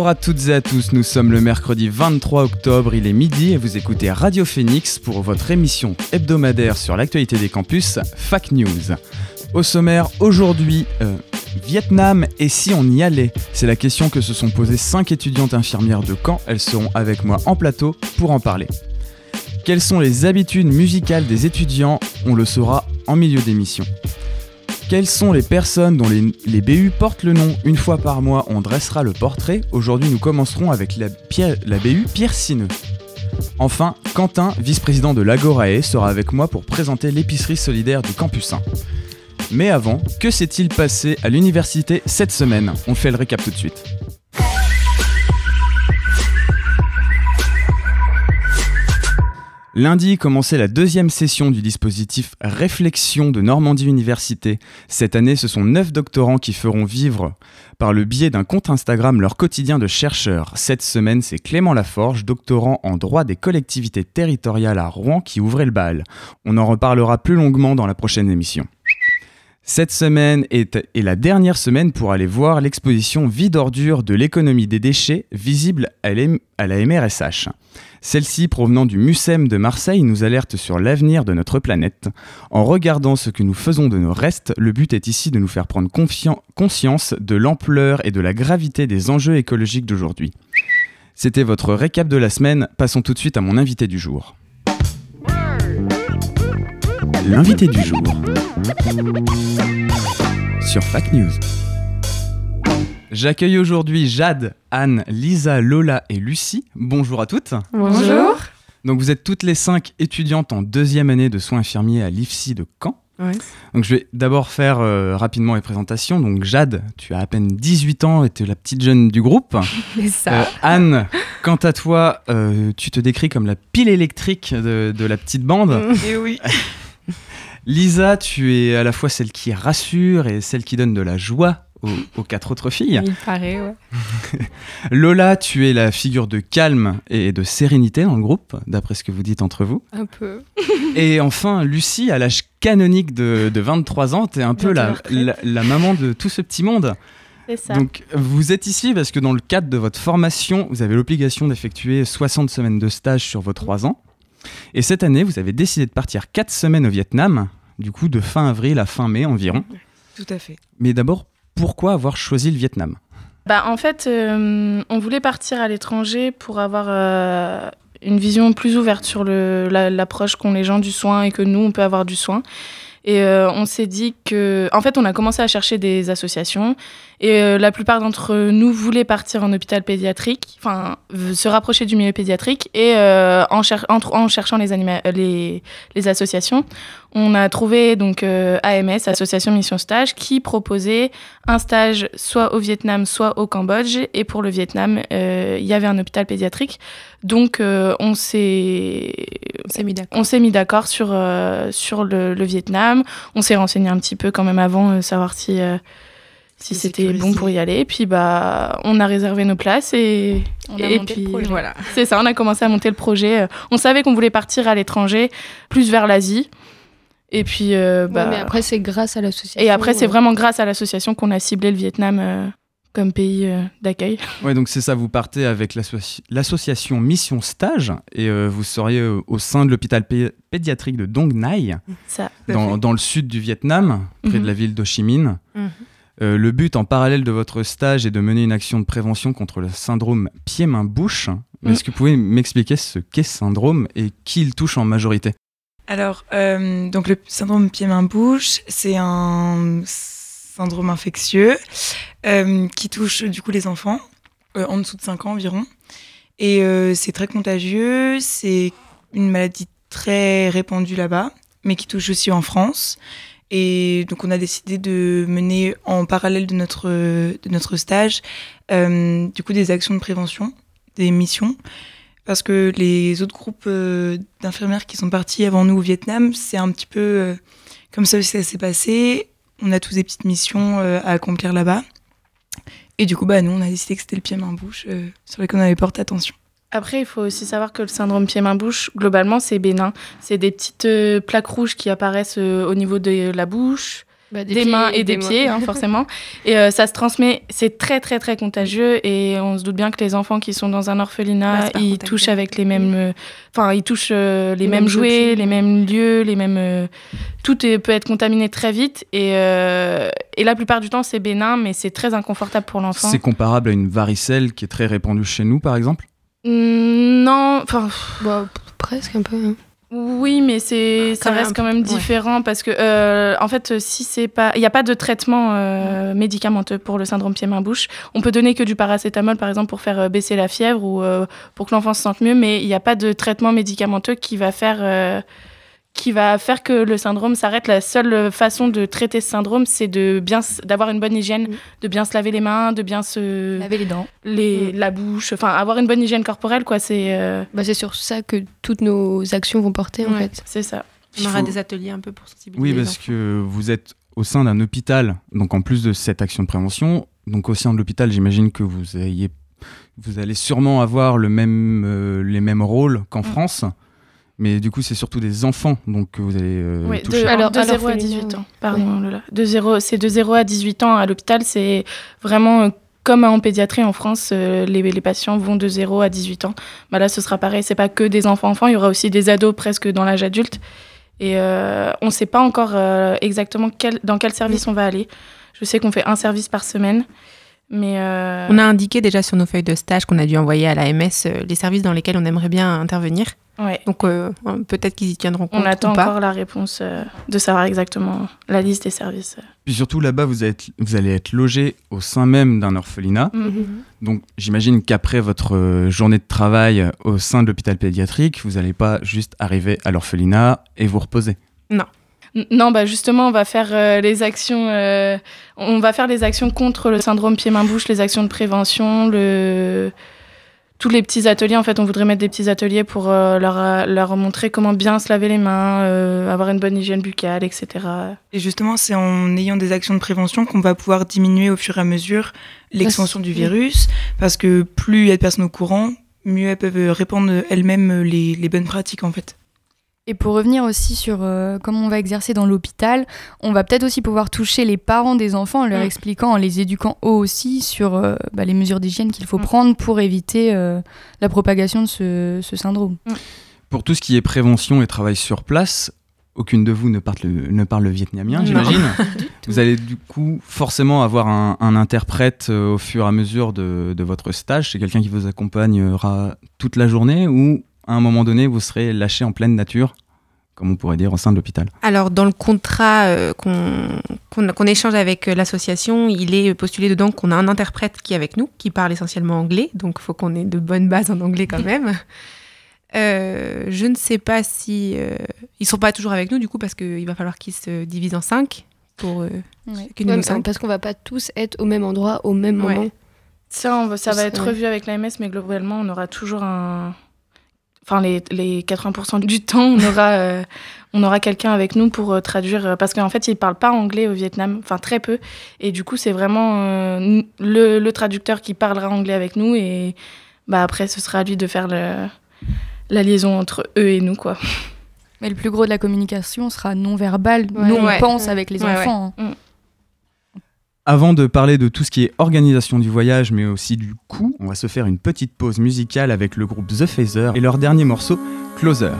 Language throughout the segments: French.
Bonjour à toutes et à tous, nous sommes le mercredi 23 octobre, il est midi et vous écoutez Radio Phoenix pour votre émission hebdomadaire sur l'actualité des campus, Fac News. Au sommaire, aujourd'hui, euh, Vietnam et si on y allait? C'est la question que se sont posées 5 étudiantes infirmières de Caen, elles seront avec moi en plateau pour en parler. Quelles sont les habitudes musicales des étudiants? On le saura en milieu d'émission. Quelles sont les personnes dont les, BU portent le nom Une fois par mois, on dressera le portrait. Aujourd'hui, nous commencerons avec la BU Pierre Sineux. Enfin, Quentin, vice-président de l'Agorae, sera avec moi pour présenter l'épicerie solidaire du Campus 1. Mais avant, que s'est-il passé à l'université cette semaine? On fait le récap tout de suite. Lundi commençait la deuxième session du dispositif Réflexion de Normandie Université. Cette année, ce sont neuf doctorants qui feront vivre par le biais d'un compte Instagram leur quotidien de chercheurs. Cette semaine, c'est Clément Laforge, doctorant en droit des collectivités territoriales à Rouen, qui ouvrait le bal. On en reparlera plus longuement dans la prochaine émission. Cette semaine est, la dernière semaine pour aller voir l'exposition Vie d'ordure de l'économie des déchets, visible à à la MRSH. Celle-ci, provenant du MUSEM de Marseille, nous alerte sur l'avenir de notre planète. En regardant ce que nous faisons de nos restes, le but est ici de nous faire prendre conscience de l'ampleur et de la gravité des enjeux écologiques d'aujourd'hui. C'était votre récap de la semaine, passons tout de suite à mon invité du jour. L'invité du jour sur Fac News. J'accueille aujourd'hui Jade, Anne, Lisa, Lola et Lucie. Bonjour à toutes. Bonjour. Donc vous êtes toutes les cinq étudiantes en deuxième année de soins infirmiers à l'IFSI de Caen. Ouais. Donc je vais d'abord faire euh, rapidement les présentations. Donc Jade, tu as à peine 18 ans et tu es la petite jeune du groupe. C'est ça. Euh, Anne, quant à toi, euh, tu te décris comme la pile électrique de, de la petite bande. Et oui. Lisa, tu es à la fois celle qui rassure et celle qui donne de la joie aux, aux quatre autres filles. Il paraît, ouais. Lola, tu es la figure de calme et de sérénité dans le groupe, d'après ce que vous dites entre vous. Un peu. Et enfin, Lucie, à l'âge canonique de, de 23 ans, tu es un peu la, la, la maman de tout ce petit monde. Ça. Donc, vous êtes ici parce que dans le cadre de votre formation, vous avez l'obligation d'effectuer 60 semaines de stage sur vos 3 ans. Et cette année, vous avez décidé de partir 4 semaines au Vietnam, du coup de fin avril à fin mai environ. Tout à fait. Mais d'abord, pourquoi avoir choisi le Vietnam? Bah, en fait, euh, on voulait partir à l'étranger pour avoir euh, une vision plus ouverte sur le- la- l'approche qu'ont les gens du soin et que nous, on peut avoir du soin. Et euh, on s'est dit que. En fait, on a commencé à chercher des associations. Et euh, la plupart d'entre nous voulaient partir en hôpital pédiatrique, enfin, se rapprocher du milieu pédiatrique. Et euh, en, cher- en cherchant les, les, les associations, on a trouvé donc euh, AMS, Association Mission Stage, qui proposait un stage soit au Vietnam, soit au Cambodge. Et pour le Vietnam, euh, il y avait un hôpital pédiatrique. Donc, euh, on s'est mis d'accord. sur, sur le, le Vietnam. On s'est renseigné un petit peu quand même avant, savoir si, si c'était bon pour y aller. Et puis, bah, on a réservé nos places et, On a et monté puis le projet. Voilà. c'est ça, on a commencé à monter le projet. On savait qu'on voulait partir à l'étranger, plus vers l'Asie. Et puis, euh, bah, Ouais, mais après, c'est grâce à l'association. et après, c'est euh, vraiment grâce à l'association qu'on a ciblé le Vietnam euh, comme pays euh, d'accueil. Ouais, donc c'est ça, vous partez avec l'associ- l'association Mission Stage et euh, vous seriez euh, au sein de l'hôpital pé- pédiatrique de Dong Nai, Ça. dans, dans le sud du Vietnam, près Mhm. de la ville d'Ho Chi Minh. Mhm. Euh, le but en parallèle de votre stage est de mener une action de prévention contre le syndrome pied-main-bouche. Mhm. Est-ce que vous pouvez m'expliquer ce qu'est ce syndrome et qui il touche en majorité? Alors, euh, le syndrome pied-main-bouche, c'est un syndrome infectieux euh, qui touche du coup les enfants euh, en dessous de 5 ans environ. Et c'est très contagieux, c'est une maladie très répandue là-bas, mais qui touche aussi en France. Et donc on a décidé de mener en parallèle de notre, de notre stage du coup des actions de prévention, des missions. Parce que les autres groupes euh, d'infirmières qui sont partis avant nous au Vietnam, c'est un petit peu euh, comme ça que ça s'est passé. On a tous des petites missions euh, à accomplir là-bas. Et du coup, bah, nous, on a décidé que c'était le pied main bouche euh, sur lequel on avait porté attention. Après, il faut aussi savoir que le syndrome pied-main-bouche, globalement, c'est bénin. C'est des petites plaques rouges qui apparaissent au niveau de la bouche, Bah, des, mains et des, pieds, hein, forcément. Et euh, ça se transmet, c'est très, très, très contagieux. Et on se doute bien que les enfants qui sont dans un orphelinat, ils touchent avec les mêmes. euh, Enfin, ils touchent euh, les, Les mêmes mêmes jouets, les mêmes lieux, les mêmes. euh, tout est- peut être contaminé très vite. Et, euh, et la plupart du temps, c'est bénin, mais c'est très inconfortable pour l'enfant. C'est comparable à une varicelle qui est très répandue chez nous, par exemple? Mm, Non, enfin. Bah, presque un peu. hein. Oui, mais c'est ça Quand même reste quand même ouais. différent parce que euh, en fait, si c'est pas, il n'y a pas de traitement euh, médicamenteux pour le syndrome pied-main-bouche. On peut donner que du paracétamol par exemple pour faire euh, baisser la fièvre ou euh, pour que l'enfant se sente mieux, mais il n'y a pas de traitement médicamenteux qui va faire euh, qui va faire que le syndrome s'arrête. La seule façon de traiter ce syndrome, c'est de bien s- d'avoir une bonne hygiène, Mm. de bien se laver les mains, de bien se Laver les dents. les la bouche, enfin avoir une bonne hygiène corporelle quoi. C'est euh, Bah, c'est sur ça que toutes nos actions vont porter, en fait. c'est ça. On aura faut- des ateliers un peu pour sensibiliser. Oui, parce enfants. que vous êtes au sein d'un hôpital, donc en plus de cette action de prévention, donc au sein de l'hôpital, j'imagine que vous ayez, vous allez sûrement avoir le même, euh, les mêmes rôles qu'en Mm. France, mais du coup, c'est surtout des enfants, donc que vous allez euh, Oui, toucher. de, Alors, de à 0 à l'orphelinat, 18 ouais. ans. Pardon, Lola. De 0, c'est de 0 à 18 ans à l'hôpital. C'est vraiment euh, comme en pédiatrie en France, euh, les, les patients vont de 0 à 18 ans. Bah là, ce sera pareil. C'est pas que des enfants-enfants. Il y aura aussi des ados presque dans l'âge adulte. Et euh, on ne sait pas encore euh, exactement quel, dans quel service on va aller. Je sais qu'on fait un service par semaine. Mais euh, On a indiqué déjà sur nos feuilles de stage qu'on a dû envoyer à l'AMS euh, les services dans lesquels on aimerait bien intervenir. Ouais, Donc euh, peut-être qu'ils y tiendront compte on attend ou pas. encore la réponse euh, de savoir exactement la liste des services. Puis surtout là-bas, vous, êtes- vous allez être logé au sein même d'un orphelinat. Mhm. Donc j'imagine qu'après votre euh, journée de travail au sein de l'hôpital pédiatrique, vous n'allez pas juste arriver à l'orphelinat et vous reposer. N- Non, bah justement, on va faire euh, les actions. euh, on va faire les actions contre le syndrome pied-main-bouche, les actions de prévention, le tous les petits ateliers. En fait, on voudrait mettre des petits ateliers pour euh, leur euh, leur montrer comment bien se laver les mains, euh, avoir une bonne hygiène buccale, etc. Et justement, c'est en ayant des actions de prévention qu'on va pouvoir diminuer au fur et à mesure l'extension du virus, parce que plus il y a de personnes au courant, mieux elles peuvent répandre elles-mêmes les, les bonnes pratiques en fait. Et pour revenir aussi sur euh, comment on va exercer dans l'hôpital, on va peut-être aussi pouvoir toucher les parents des enfants en leur Mm. expliquant, en les éduquant eux aussi sur euh, bah, les mesures d'hygiène qu'il faut Mm. prendre pour éviter euh, la propagation de ce, ce syndrome. Pour tout ce qui est prévention et travail sur place, aucune de vous ne parle le, ne parle le vietnamien, j'imagine. vous allez du coup forcément avoir un, un interprète euh, au fur et à mesure de, de votre stage. C'est quelqu'un qui vous accompagnera toute la journée ou à un moment donné, vous serez lâché en pleine nature, comme on pourrait dire au sein de l'hôpital. Alors, dans le contrat euh, qu'on échange avec euh, l'association, il est postulé dedans qu'on a un interprète qui est avec nous, qui parle essentiellement anglais, donc il faut qu'on ait de bonnes bases en anglais quand même. Euh, je ne sais pas si... euh, ils ne sont pas toujours avec nous, du coup, parce qu'il va falloir qu'ils se divisent en cinq pour euh, Ouais, nous cinq. parce qu'on va pas tous être au même endroit au même Ouais. moment. Ça, on va- ça va être ouais. revu avec l'AMS, mais globalement, on aura toujours un. Enfin, les, les 80% du temps, on aura, euh, on aura quelqu'un avec nous pour euh, traduire. euh, parce qu'en fait, ils ne parlent pas anglais au Vietnam, enfin très peu. Et du coup, c'est vraiment le, le traducteur qui parlera anglais avec nous. Et bah, après, ce sera à lui de faire le- la liaison entre eux et nous. quoi. Mais le plus gros de la communication sera non verbal. Ouais. Nous, on Ouais. pense avec les enfants. hein. Avant de parler de tout ce qui est organisation du voyage, mais aussi du coût, on va se faire une petite pause musicale avec le groupe The Phaser et leur dernier morceau, Closer.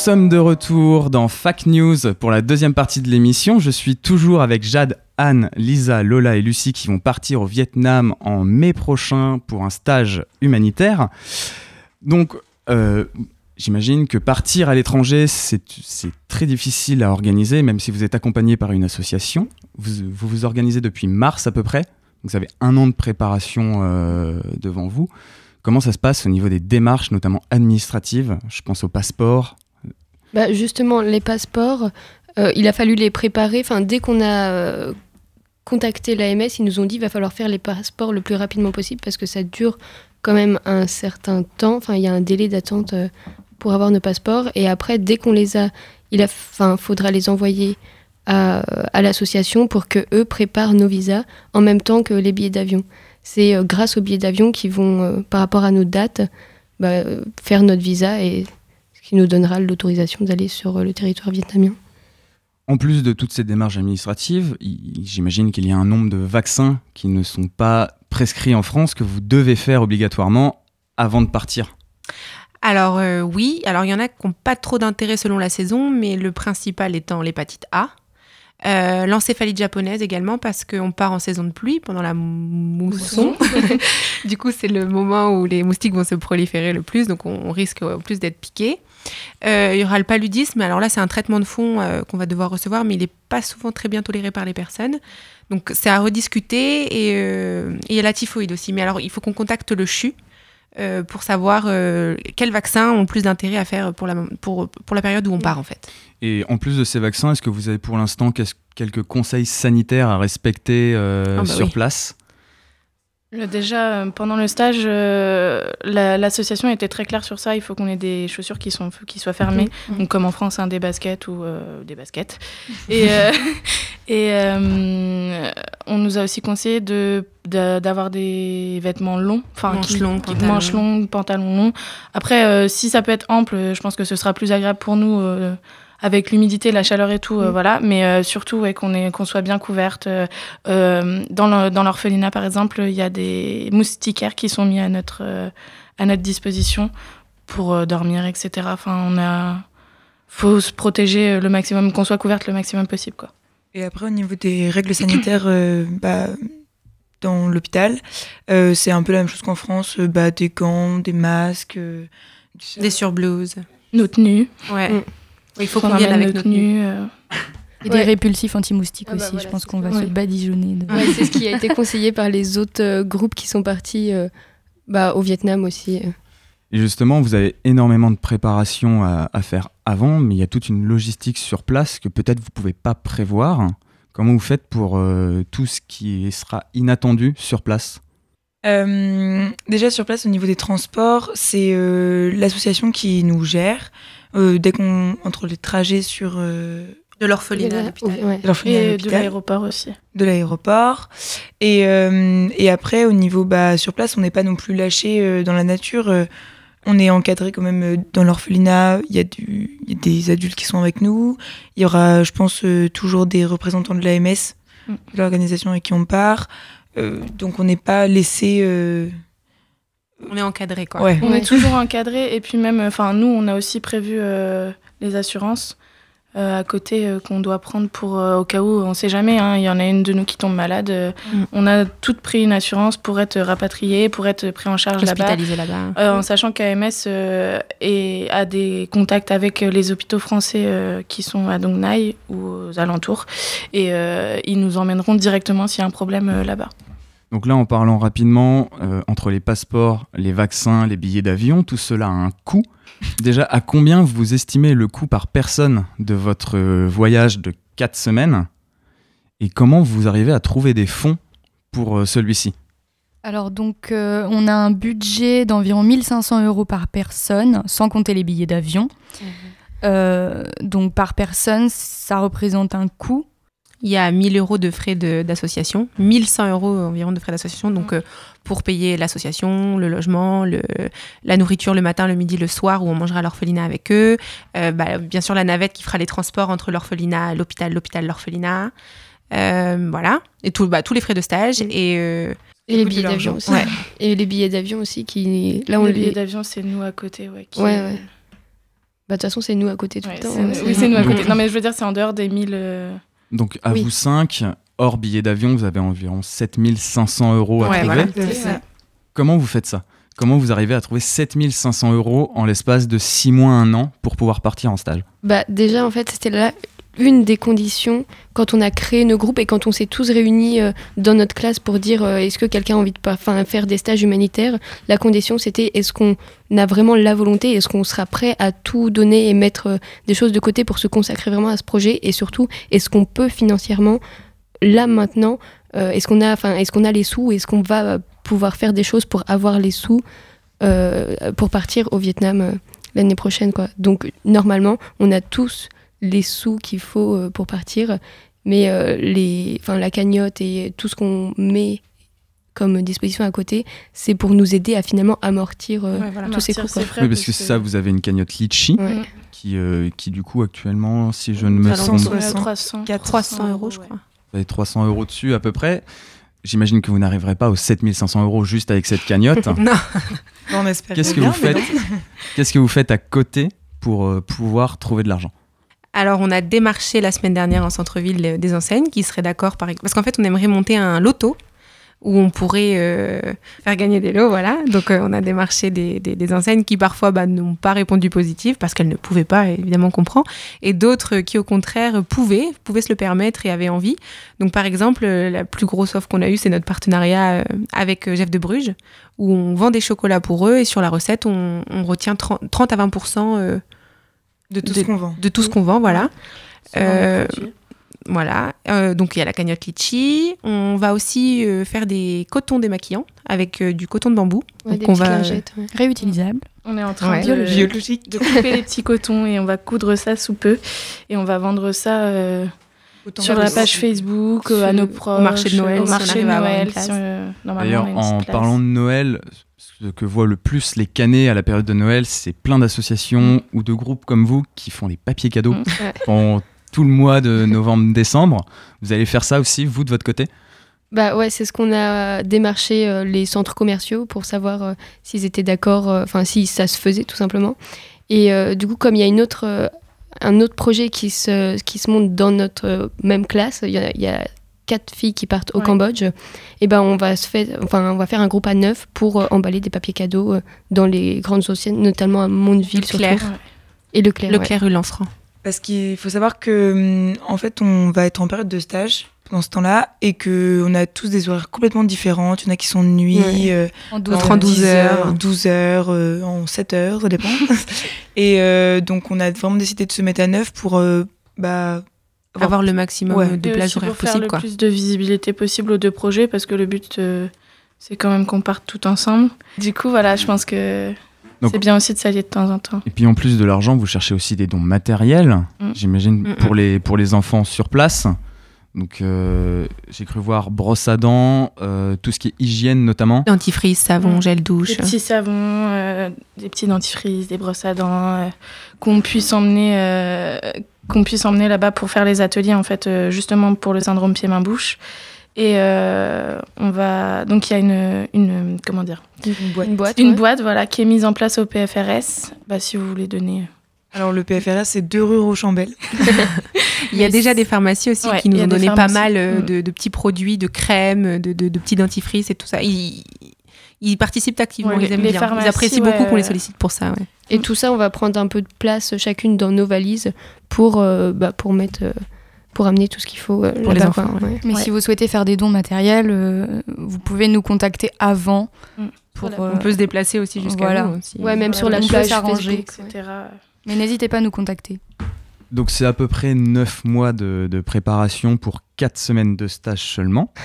Sommes de retour dans Fac News pour la deuxième partie de l'émission. Je suis toujours avec Jade, Anne, Lisa, Lola et Lucie qui vont partir au Vietnam en mai prochain pour un stage humanitaire. Donc, euh, j'imagine que partir à l'étranger, c'est très difficile à organiser, même si vous êtes accompagné par une association. Vous vous, organisez depuis mars à peu près. Vous avez un an de préparation euh, devant vous. Comment ça se passe au niveau des démarches, notamment administratives? Je pense au passeport. Bah, justement, les passeports, euh, il a fallu les préparer. Enfin, dès qu'on a euh, contacté l'AMS, ils nous ont dit qu'il va falloir faire les passeports le plus rapidement possible parce que ça dure quand même un certain temps. Enfin, il y a un délai d'attente euh, pour avoir nos passeports. Et après, dès qu'on les a, il a, enfin, faudra les envoyer à, l'association pour que eux préparent nos visas en même temps que les billets d'avion. C'est grâce aux billets d'avion qui vont, par rapport à nos dates, bah, faire notre visa et qui nous donnera l'autorisation d'aller sur euh, le territoire vietnamien. En plus de toutes ces démarches administratives, j'imagine qu'il y a un nombre de vaccins qui ne sont pas prescrits en France que vous devez faire obligatoirement avant de partir. Alors euh, oui, alors il y en a qui n'ont pas trop d'intérêt selon la saison, mais le principal étant l'hépatite A. Euh, L'encéphalite japonaise également parce qu'on part en saison de pluie pendant la mousson. du coup, c'est le moment où les moustiques vont se proliférer le plus, donc on, on risque euh, plus d'être piqué. Euh, il y aura le paludisme. Alors là, c'est un traitement de fond euh, qu'on va devoir recevoir, mais il n'est pas souvent très bien toléré par les personnes. Donc c'est à rediscuter. Et euh, et il y a la typhoïde aussi. Mais alors, il faut qu'on contacte le CHU euh, pour savoir euh, quels vaccins ont plus d'intérêt à faire pour la, pour, pour la période où on part, en fait. Et en plus de ces vaccins, est-ce que vous avez pour l'instant quelques conseils sanitaires à respecter euh, Ah bah sur oui. place? Déjà, euh, pendant le stage, euh, la- l'association était très claire sur ça. Il faut qu'on ait des chaussures qui, sont, qui soient fermées. Donc, comme en France, hein, des baskets ou euh, des baskets. Et, euh, et on nous a aussi conseillé de- d'avoir des vêtements longs. Enfin, Manches longues, pantalons. longs. Après, si ça peut être ample, je pense que ce sera plus agréable pour nous. Avec l'humidité, la chaleur et tout, euh, Mm. voilà. Mais euh, surtout, ouais, qu'on est- qu'on soit bien couverte. euh, dans l'orphelinat, par exemple, il y a des moustiquaires qui sont mis à notre, euh, à notre disposition pour euh, dormir, etc. Enfin, on a... faut se protéger le maximum, qu'on soit couverte le maximum possible, quoi. Et après, au niveau des règles sanitaires euh, bah, dans l'hôpital, euh, c'est un peu la même chose qu'en France. euh, bah, des gants, des masques. euh, Des surblouses. Nos tenues. Ouais. Mm. Il faut Qu'on vienne avec nos tenues. euh. Et Ouais. des répulsifs anti-moustiques Ah bah aussi. voilà, je pense qu'on va se badigeonner. de- Ouais, c'est ce qui a été conseillé par les autres euh, groupes qui sont partis euh, bah, au Vietnam aussi. Et justement, vous avez énormément de préparation à, à faire avant, mais il y a toute une logistique sur place que peut-être vous pouvez pas prévoir. Comment vous faites pour euh, tout ce qui sera inattendu sur place? Euh, déjà sur place au niveau des transports, c'est euh, l'association qui nous gère. Euh, dès qu'on entre les trajets sur euh, De l'orphelinat à l'hôpital. de Et de l'aéroport aussi. de l'aéroport. Et, euh, et après, au niveau bah, sur place, on n'est pas non plus lâché euh, dans la nature. euh, on est encadré quand même euh, dans l'orphelinat. Il y, a du- il y a des adultes qui sont avec nous. Il y aura, je pense, euh, toujours des représentants de l'AMS, Mm. de l'organisation avec qui on part. Euh, donc on n'est pas laissé. On est encadré, quoi. Ouais. On est toujours encadré et puis même, enfin nous, on a aussi prévu euh, les assurances euh, à côté euh, qu'on doit prendre pour euh, au cas où, on sait jamais. hein, Il y en a une de nous qui tombe malade. euh, Mm. On a toutes pris une assurance pour être rapatrié, pour être pris en charge là-bas. Hospitalisé là-bas. Euh, en sachant qu'AMS euh, a des contacts avec les hôpitaux français euh, qui sont à Dong Nai ou aux alentours. Et euh, ils nous emmèneront directement s'il y a un problème euh, là-bas. Donc là, en parlant rapidement, euh, entre les passeports, les vaccins, les billets d'avion, tout cela a un coût. Déjà, à combien vous estimez le coût par personne de votre voyage de 4 semaines? Et comment vous arrivez à trouver des fonds pour euh, celui-ci? Alors donc euh, on a un budget d'environ 1500 euros par personne, sans compter les billets d'avion. Euh, donc par personne, ça représente un coût. Il y a 1000 euros de frais de- d'association, 1100 euros environ de frais d'association, donc euh, pour payer l'association, le logement, le, la nourriture le matin, le midi, le soir, où on mangera à l'orphelinat avec eux. Euh, bah, bien sûr, la navette qui fera les transports entre l'orphelinat, l'hôpital, l'hôpital, l'orphelinat. Euh, voilà. Et tout, bah, tous les frais de stage. Et, euh, Et les billets d'avion aussi. Ouais. Et les billets d'avion aussi qui. Là, on les les. billets d'avion, c'est nous à côté. Ouais, qui- Ouais, ouais. Bah, de toute façon, c'est nous à côté tout Ouais, le temps. c'est- hein, oui, c'est nous à côté. Non, mais je veux dire, c'est en dehors des 1000. Donc à Oui. vous 5, hors billets d'avion, vous avez environ 7500 euros à Ouais, trouver. voilà. C'est ça. Comment vous faites ça? Comment vous arrivez à trouver 7500 euros en l'espace de 6 mois, 1 an pour pouvoir partir en stage? Bah, déjà, en fait, c'était là une des conditions quand on a créé nos groupes et quand on s'est tous réunis euh, dans notre classe pour dire euh, est-ce que quelqu'un a envie de faire des stages humanitaires? La condition, c'était est-ce qu'on a vraiment la volonté, est-ce qu'on sera prêt à tout donner et mettre euh, des choses de côté pour se consacrer vraiment à ce projet? Et surtout, est-ce qu'on peut financièrement, là maintenant, est-ce qu'on a, est-ce qu'on a les sous, est-ce qu'on va pouvoir faire des choses pour avoir les sous pour partir au Vietnam l'année prochaine, quoi? Donc normalement, on a tous les sous qu'il faut euh, pour partir, mais euh, les, enfin la cagnotte et tout ce qu'on met comme disposition à côté, c'est pour nous aider à finalement amortir euh, ouais, voilà, tous ces coûts. Oui, parce que ça, vous avez une cagnotte Litchi Ouais. qui, euh, qui du coup actuellement, si je ne me trompe, 160, 300, 300 euros, je ouais. crois. vous avez 300 euros dessus à peu près. J'imagine que vous n'arriverez pas aux 7500 euros juste avec cette cagnotte. Non. On espère Qu'est-ce que bien, vous faites. Qu'est-ce que vous faites à côté pour euh, pouvoir trouver de l'argent Alors, on a démarché la semaine dernière en centre-ville euh, des enseignes qui seraient d'accord, par... parce qu'en fait, on aimerait monter un loto où on pourrait euh, faire gagner des lots, voilà. Donc, euh, on a démarché des, des- enseignes qui parfois bah, n'ont pas répondu positif parce qu'elles ne pouvaient pas, évidemment, comprend, et d'autres qui, au contraire, pouvaient, pouvaient se le permettre et avaient envie. Donc, par exemple, la plus grosse offre qu'on a eue, c'est notre partenariat avec Jeff de Bruges, où on vend des chocolats pour eux et sur la recette, on, retient 30, 30 à 20 euh, de tout de- ce qu'on vend. de tout ce qu'on vend, voilà. Euh. Voilà, Euh, donc il y a la cagnotte litchi. On va aussi euh, faire des cotons démaquillants avec euh, du coton de bambou. Ouais, donc des on va lingettes, ouais. Réutilisable. On est en train Ouais. de, Biologique. de couper les petits cotons et on va coudre ça sous peu. Et on va vendre ça euh, Autant sur la page Facebook, à nos au proches, marché de Noël, au marché de Noël. D'ailleurs, en place. parlant de Noël, que voient le plus les canets à la période de Noël, c'est plein d'associations ou de groupes comme vous qui font des papiers cadeaux Mm. Ouais. pendant tout le mois de novembre-décembre. Vous allez faire ça aussi, vous, de votre côté? Bah ouais, c'est ce qu'on a démarché euh, les centres commerciaux pour savoir euh, s'ils étaient d'accord, euh, enfin si ça se faisait tout simplement. Et du coup, comme il y a une autre, un autre projet qui se, qui se monte dans notre même classe, il y a, il y a quatre filles qui partent au Ouais. Cambodge, et ben on va se faire, enfin on va faire un groupe à neuf pour euh, emballer des papiers cadeaux euh, dans les grandes anciennes, notamment à Mondeville surtout. Leclerc. Ouais. Et Leclerc. ouais. Leclerc Lanfranc. Parce qu'il faut savoir que, hum, en fait, on va être en période de stage pendant ce temps-là et que on a tous des horaires complètement différents. Il y en a qui sont de nuit, Ouais. euh, En en 12 en 12 10 heures. 12 heures, euh, en 7 heures, ça dépend. et euh, donc, on a vraiment décidé de se mettre à neuf pour euh, bah, Avoir le maximum Ouais. de plages horaires pour faire possible, le quoi. plus de visibilité possible aux deux projets parce que le but euh, c'est quand même qu'on parte tout ensemble. Du coup, voilà, je pense que c'est bien aussi de s'allier de temps en temps. Et puis en plus de l'argent, vous cherchez aussi des dons matériels, Mm. j'imagine, Mm, pour mm. les, pour les enfants sur place. Donc euh, j'ai cru voir brosse à dents, euh, tout ce qui est hygiène notamment. Dentifrice, savon, gel douche. Des petits savons, euh, des petits dentifrices, des brosses à dents, euh, qu'on puisse emmener, euh, qu'on puisse emmener là-bas pour faire les ateliers en fait, euh, justement pour le syndrome pied-main-bouche. Et euh, on va donc il y a une, une comment dire? Une boîte. Une boîte, une ouais. boîte voilà qui est mise en place au PFRS. Bah, si vous voulez donner. Alors le PFRS, c'est deux rue Rochambeau. Il y a déjà des pharmacies aussi Ouais, qui nous ont donné pas mal euh, Mm. de, de petits produits, de crèmes, de, de- de petits dentifrices et tout ça. Ils, ils participent activement, Ouais, ils aiment les bien. Ils apprécient beaucoup qu'on les euh, sollicite pour ça. ouais. Et tout ça, on va prendre un peu de place chacune dans nos valises pour, euh, bah, pour mettre, euh, pour amener tout ce qu'il faut euh, Pour les enfants, quoi, ouais. ouais. Mais Ouais. si vous souhaitez faire des dons matériels, euh, vous pouvez nous contacter avant. Mm. Pour, Voilà. euh, On peut se déplacer aussi jusqu'à voilà. vous. si- Ouais, même Voilà, sur la on peut plage s'arranger. Etc. Mais n'hésitez pas à nous contacter. Donc c'est à peu près 9 mois de, de préparation pour 4 semaines de stage seulement.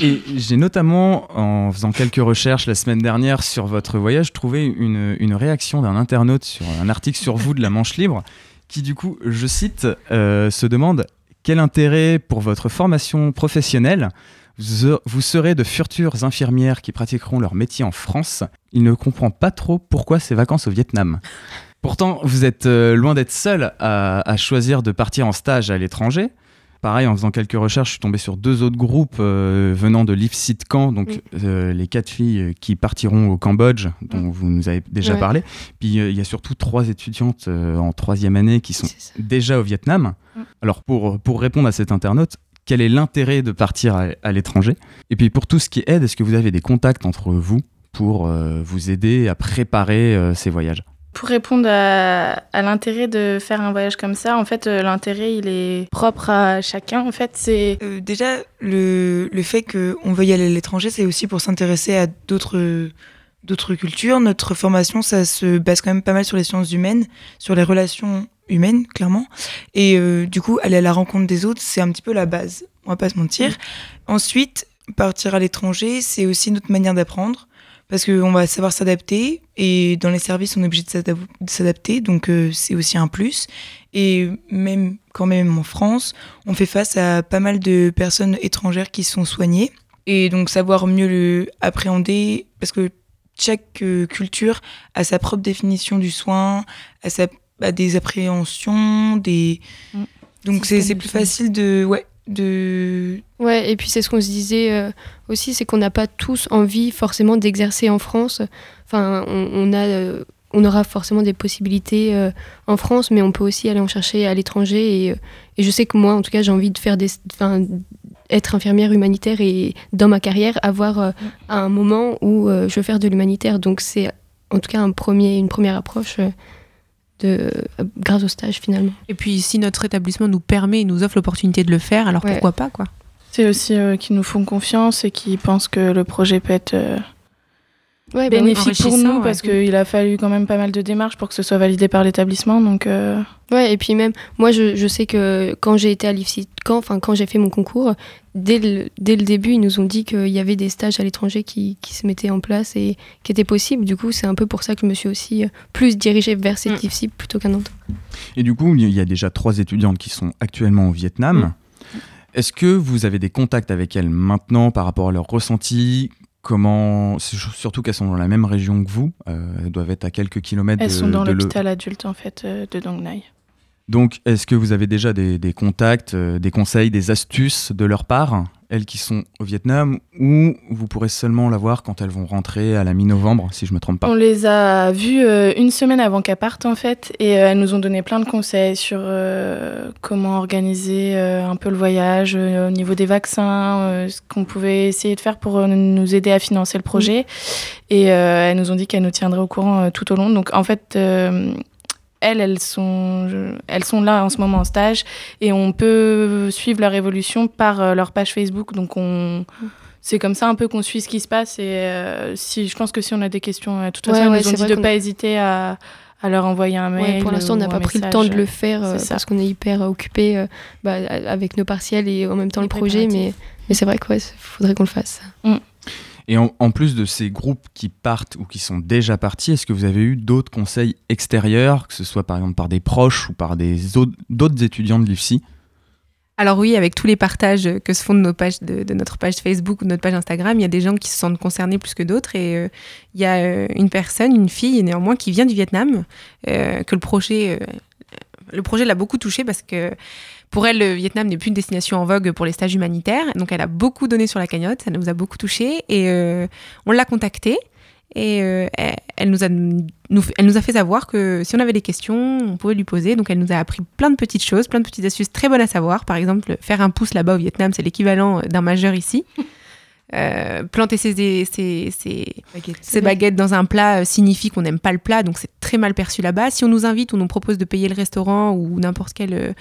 Et j'ai notamment, en faisant quelques recherches la semaine dernière sur votre voyage, trouvé une, réaction d'un internaute sur un article sur vous de la Manche Libre, qui du coup, je cite, euh, se demande quel intérêt pour votre formation professionnelle vous serez de futures infirmières qui pratiqueront leur métier en France? Il ne comprend pas trop pourquoi ces vacances au Vietnam. Pourtant, vous êtes euh, loin d'être seul à choisir de partir en stage à l'étranger. Pareil, en faisant quelques recherches, je suis tombé sur deux autres groupes euh, venant de l'IFSIT Camp, donc Mm. euh, les quatre filles euh, qui partiront au Cambodge, dont vous nous avez déjà Ouais. parlé. Puis euh, il y a surtout trois étudiantes en troisième année qui sont déjà au Vietnam. Mm. Alors pour, pour répondre à cet internaute, quel est l'intérêt de partir à, à l'étranger? Et puis pour tout ce qui aide, est-ce que vous avez des contacts entre vous pour vous aider à préparer ces voyages? Pour répondre à, à l'intérêt de faire un voyage comme ça, en fait, euh, l'intérêt, il est propre à chacun. En fait, c'est Euh, déjà, le, le fait qu'on veuille aller à l'étranger, c'est aussi pour s'intéresser à d'autres d'autres cultures. Notre formation, ça se base quand même pas mal sur les sciences humaines, sur les relations humaines, clairement. Et euh, du coup, aller à la rencontre des autres, c'est un petit peu la base. On va pas se mentir. Ensuite, partir à l'étranger, c'est aussi notre manière d'apprendre. Parce qu'on va savoir s'adapter. Et dans les services, on est obligé de s'adap- de s'adapter. Donc, euh, c'est aussi un plus. Et même quand même en France, on fait face à pas mal de personnes étrangères qui sont soignées. Et donc savoir mieux le appréhender, parce que chaque euh, culture a sa propre définition du soin, a, sa, a des appréhensions, des... Mm. Donc c'est plus facile de... Ouais, Ouais, et puis c'est ce qu'on se disait euh, aussi, c'est qu'on n'a pas tous envie forcément d'exercer en France. Enfin, on, a, euh, on aura forcément des possibilités euh, en France, mais on peut aussi aller en chercher à l'étranger. Et, je sais que moi, en tout cas, j'ai envie de faire des, enfin, être infirmière humanitaire et dans ma carrière avoir un moment où je veux faire de l'humanitaire. Donc c'est en tout cas un premier, une première approche de, euh, grâce au stage finalement. Et puis, si notre établissement nous permet et nous offre l'opportunité de le faire, alors Ouais. pourquoi pas, quoi? c'est aussi euh, qu'ils nous font confiance et qui pensent que le projet peut être euh, Ouais, bah oui. bénéfique pour enrichissant, nous ouais. parce qu'il a fallu quand même pas mal de démarches pour que ce soit validé par l'établissement. Donc, euh, Ouais, et puis même, moi, je, je sais que quand j'ai été à l'IFSI, quand, enfin, quand j'ai fait mon concours, dès le, dès le début, ils nous ont dit qu'il y avait des stages à l'étranger qui, qui se mettaient en place et qui étaient possibles. Du coup, c'est un peu pour ça que je me suis aussi euh, plus dirigée vers cette Mm. IFSI plutôt qu'un autre. Et du coup, il y a déjà trois étudiantes qui sont actuellement au Vietnam. Mm. Est-ce que vous avez des contacts avec elles maintenant par rapport à leur ressenti Comment, surtout qu'elles sont dans la même région que vous, euh, elles doivent être à quelques kilomètres elles de, sont dans le- l'hôpital adulte en fait euh, de Dong Nai. Donc, est-ce que vous avez déjà des, des contacts, euh, des conseils, des astuces de leur part, elles qui sont au Vietnam, ou vous pourrez seulement la voir quand elles vont rentrer à la mi-novembre, si je me trompe pas? On les a vues euh, une semaine avant qu'elles partent en fait et euh, elles nous ont donné plein de conseils sur comment organiser un peu le voyage au niveau des vaccins, ce qu'on pouvait essayer de faire pour nous aider à financer le projet. Et elles nous ont dit qu'elles nous tiendraient au courant tout au long. Donc en fait, elles, elles sont, elles sont là en ce moment en stage et on peut suivre leur évolution par euh, leur page Facebook. Donc on c'est comme ça un peu qu'on suit ce qui se passe et euh, si je pense que si on a des questions, euh, de toute Ouais, façon, ouais, nous ont dit de qu'on- pas hésiter à, à leur envoyer un mail. Ouais, pour l'instant, on n'a pas pris le temps de le faire euh, parce qu'on est hyper occupé euh, bah, avec nos partiels et en même temps Les le projet. Mais, mais c'est vrai qu'il faudrait qu'on le fasse. Et en, plus de ces groupes qui partent ou qui sont déjà partis, est-ce que vous avez eu d'autres conseils extérieurs, que ce soit par exemple par des proches ou par d'autres étudiants de l'IFSI Alors oui, avec tous les partages que se font de, notre page Facebook ou de notre page Instagram, il y a des gens qui se sentent concernés plus que d'autres. Et euh, il y a euh, une personne, une fille néanmoins, qui vient du Vietnam, euh, que le projet, le projet l'a beaucoup touchée parce que pour elle, le Vietnam n'est plus une destination en vogue pour les stages humanitaires. Donc elle a beaucoup donné sur la cagnotte, ça nous a beaucoup touchés. Et euh, on l'a contactée. Et euh, elle, nous a, elle nous a fait savoir que si on avait des questions, on pouvait lui poser. Donc elle nous a appris plein de petites choses, plein de petites astuces très bonnes à savoir. Par exemple, faire un pouce là-bas au Vietnam, c'est l'équivalent d'un majeur ici. Euh, planter ses, ses, ses, ses baguettes dans un plat euh, signifie qu'on n'aime pas le plat, donc c'est très mal perçu là-bas. Si on nous invite ou nous propose de payer le restaurant ou n'importe quel, euh,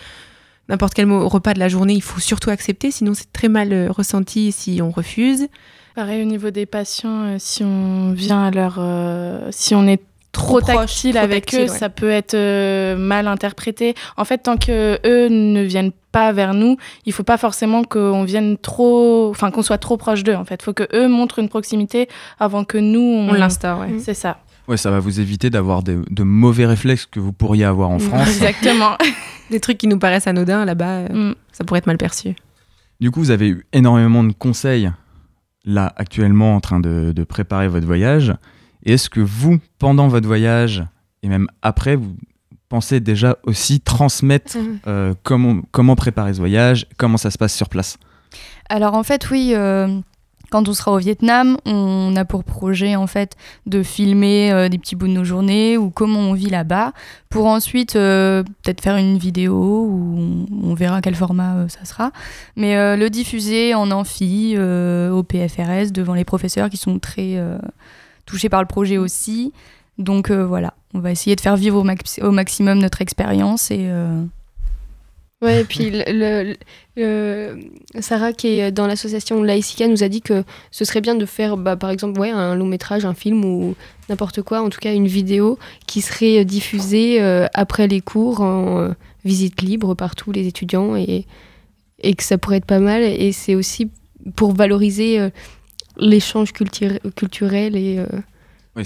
n'importe quel repas de la journée, il faut surtout accepter, sinon c'est très mal euh, ressenti si on refuse. Pareil au niveau des patients, euh, si on vient à leur. euh, si on est trop, Trop proche, tactile trop avec tactile, eux, ouais. ça peut être euh, mal interprété. En fait, tant que eux ne viennent pas vers nous, il faut pas forcément qu'on vienne trop. Enfin, qu'on soit trop proche d'eux, en fait. Il faut que eux montrent une proximité avant que nous. On, On l'instaure, ouais. C'est ça. Ouais, ça va vous éviter d'avoir de, de mauvais réflexes que vous pourriez avoir en France. Exactement. Des trucs qui nous paraissent anodins là-bas, euh, Mm. ça pourrait être mal perçu. Du coup, vous avez eu énormément de conseils là actuellement en train de, de préparer votre voyage. Et est-ce que vous, pendant votre voyage et même après, vous pensez déjà aussi transmettre euh, comment, comment préparer ce voyage, comment ça se passe sur place? Alors en fait, oui, euh, quand on sera au Vietnam, on a pour projet en fait de filmer euh, des petits bouts de nos journées ou comment on vit là-bas, pour ensuite euh, peut-être faire une vidéo où on, on verra quel format euh, ça sera, mais le diffuser en amphi au PFRS devant les professeurs qui sont très touchés par le projet aussi. Donc euh, voilà, on va essayer de faire vivre au, max- au maximum notre expérience et euh, Ouais, et puis le, le- le- Sarah, qui est dans l'association Laïcica, nous a dit que ce serait bien de faire, bah, par exemple, ouais, un long métrage, un film ou n'importe quoi, en tout cas une vidéo qui serait diffusée euh, après les cours en euh, visite libre par tous les étudiants et, et que ça pourrait être pas mal. Et c'est aussi pour valoriser euh, l'échange culture- culturel et, euh,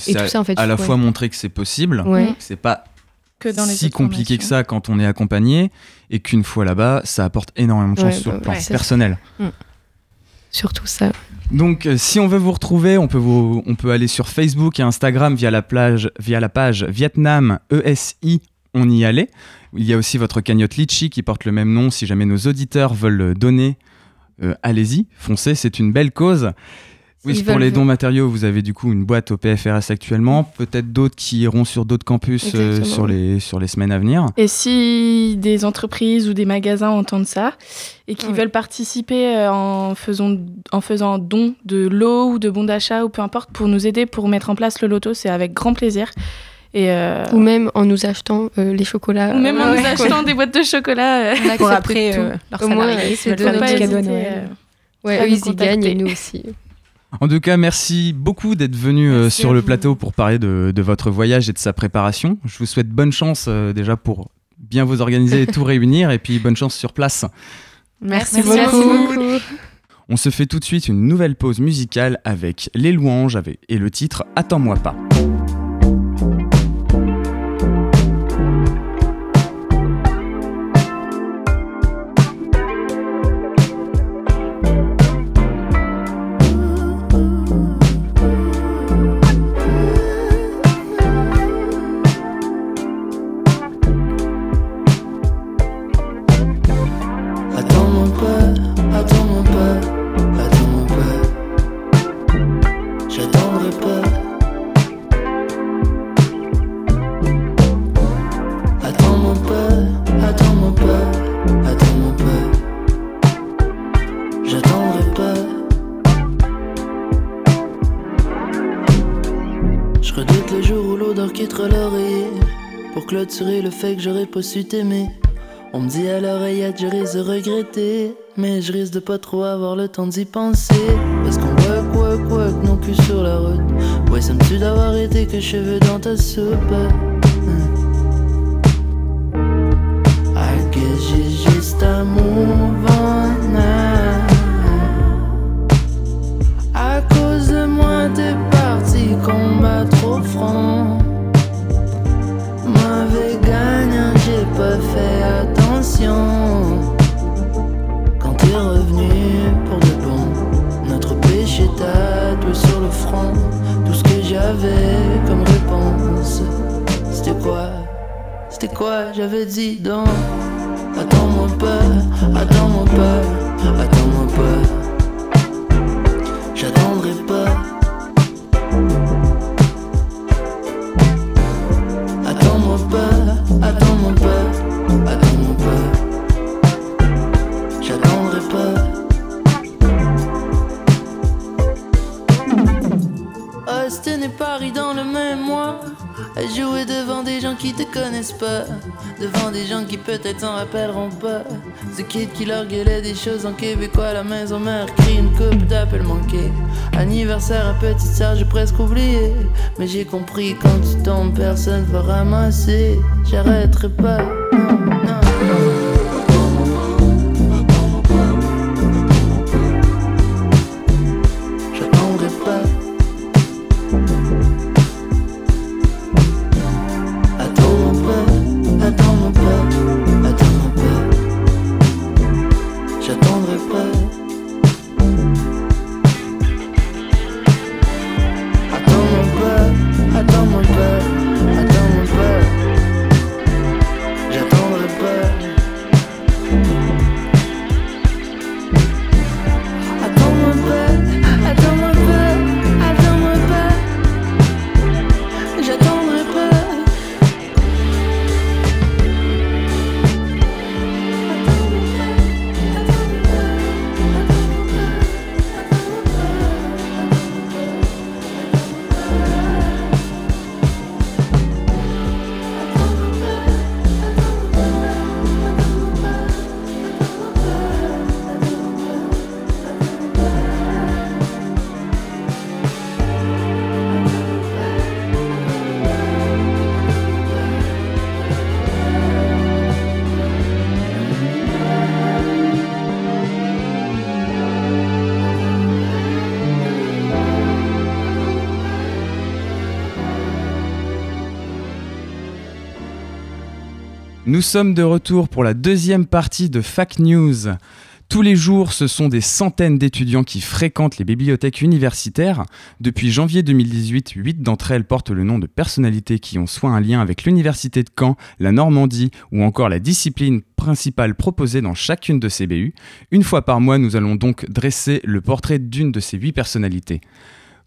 et tout à, ça, en fait. à la ouais. fois montrer que c'est possible, Ouais. que c'est pas Que dans les si compliqué que ça quand on est accompagné et qu'une fois là-bas, ça apporte énormément de chance Ouais, sur bah, le plan personnel. Surtout ça. Donc, euh, si on veut vous retrouver, on peut, vous, on peut aller sur Facebook et Instagram via la, plage, via la page Vietnam ESI. On y allait. Il y a aussi votre cagnotte Litchi qui porte le même nom. Si jamais nos auditeurs veulent le donner, euh, allez-y, foncez, c'est une belle cause. Oui, pour les dons matériaux, vous avez du coup une boîte au PFRS actuellement. Peut-être d'autres qui iront sur d'autres campus euh, sur, les, sur les semaines à venir. Et si des entreprises ou des magasins entendent ça et qui Ouais. veulent participer euh, en faisant, en faisant don de lot ou de bons d'achat ou peu importe pour nous aider pour mettre en place le loto, c'est avec grand plaisir. Et euh, Ou même en nous achetant euh, les chocolats. ou même en Ouais, nous ouais. achetant des boîtes de chocolat. euh, Pour après, s'ils veulent c'est de pas hésiter, Noël. Ouais, eux, ils y gagnent et nous aussi. En tout cas, merci beaucoup d'être venu euh, sur le plateau pour parler de, de votre voyage et de sa préparation. Je vous souhaite bonne chance euh, déjà pour bien vous organiser et tout réunir et puis bonne chance sur place. Merci, Merci beaucoup. beaucoup. On se fait tout de suite une nouvelle pause musicale avec Les Louanges avec- et le titre Attends-moi pas. Clôturer le fait que j'aurais pas su t'aimer. On me dit à l'oreillette je risque de regretter Mais je risque de pas trop avoir le temps d'y penser. Parce qu'on work, work, work, nos culs sur la route. Ouais ça me tue d'avoir été que cheveux dans ta soupe pas, attends-moi pas, attends-moi qui te connaissent pas. Devant des gens qui peut-être s'en rappelleront pas. Ce kid qui leur gueulait des choses en québécois la maison mère crie une coupe d'appel manqué. Anniversaire à petite sœur, j'ai presque oublié. Mais j'ai compris quand tu tombes, personne va ramasser. J'arrêterai pas. Non, non. Nous sommes de retour pour la deuxième partie de Fact News. Tous les jours, ce sont des centaines d'étudiants qui fréquentent les bibliothèques universitaires. Depuis janvier 2018, huit d'entre elles portent le nom de personnalités qui ont soit un lien avec l'université de Caen, la Normandie ou encore la discipline principale proposée dans chacune de ces BU. Une fois par mois, nous allons donc dresser le portrait d'une de ces huit personnalités.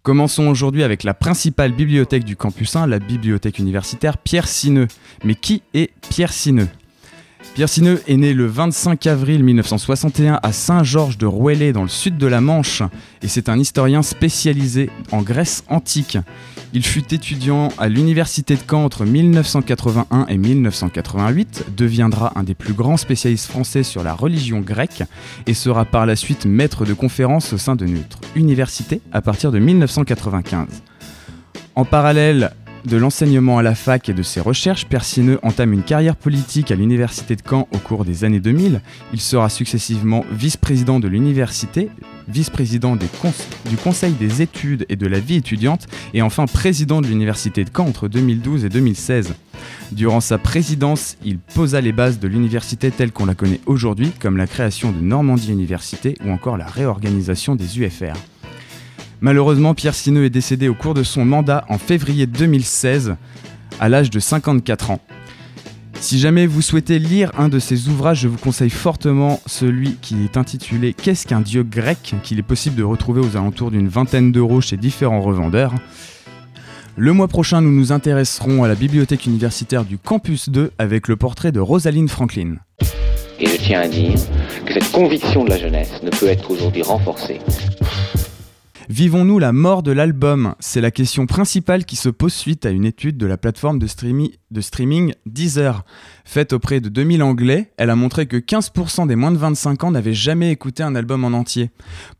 Commençons aujourd'hui avec la principale bibliothèque du campus 1, la bibliothèque universitaire Pierre Sineux. Mais qui est Pierre Sineux? Pierre Sineux est né le 25 avril 1961 à Saint-Georges de Rouellé dans le sud de la Manche et c'est un historien spécialisé en Grèce antique. Il fut étudiant à l'université de Caen entre 1981 et 1988, deviendra un des plus grands spécialistes français sur la religion grecque et sera par la suite maître de conférences au sein de notre université à partir de 1995. En parallèle de l'enseignement à la fac et de ses recherches, Persineux entame une carrière politique à l'université de Caen au cours des années 2000. Il sera successivement vice-président de l'université, vice-président du conseil des études et de la vie étudiante et enfin président de l'université de Caen entre 2012 et 2016. Durant sa présidence, il posa les bases de l'université telle qu'on la connaît aujourd'hui, comme la création de Normandie Université ou encore la réorganisation des UFR. Malheureusement, Pierre Sineux est décédé au cours de son mandat en février 2016, à l'âge de 54 ans. Si jamais vous souhaitez lire un de ses ouvrages, je vous conseille fortement celui qui est intitulé Qu'est-ce qu'un dieu grec? qu'il est possible de retrouver aux alentours d'une vingtaine d'euros chez différents revendeurs. Le mois prochain, nous nous intéresserons à la bibliothèque universitaire du Campus 2 avec le portrait de Rosaline Franklin. Et je tiens à dire que cette conviction de la jeunesse ne peut être aujourd'hui renforcée. Vivons-nous la mort de l'album? C'est la question principale qui se pose suite à une étude de la plateforme de, streami- de streaming Deezer. Faite auprès de 2000 Anglais, elle a montré que 15% des moins de 25 ans n'avaient jamais écouté un album en entier.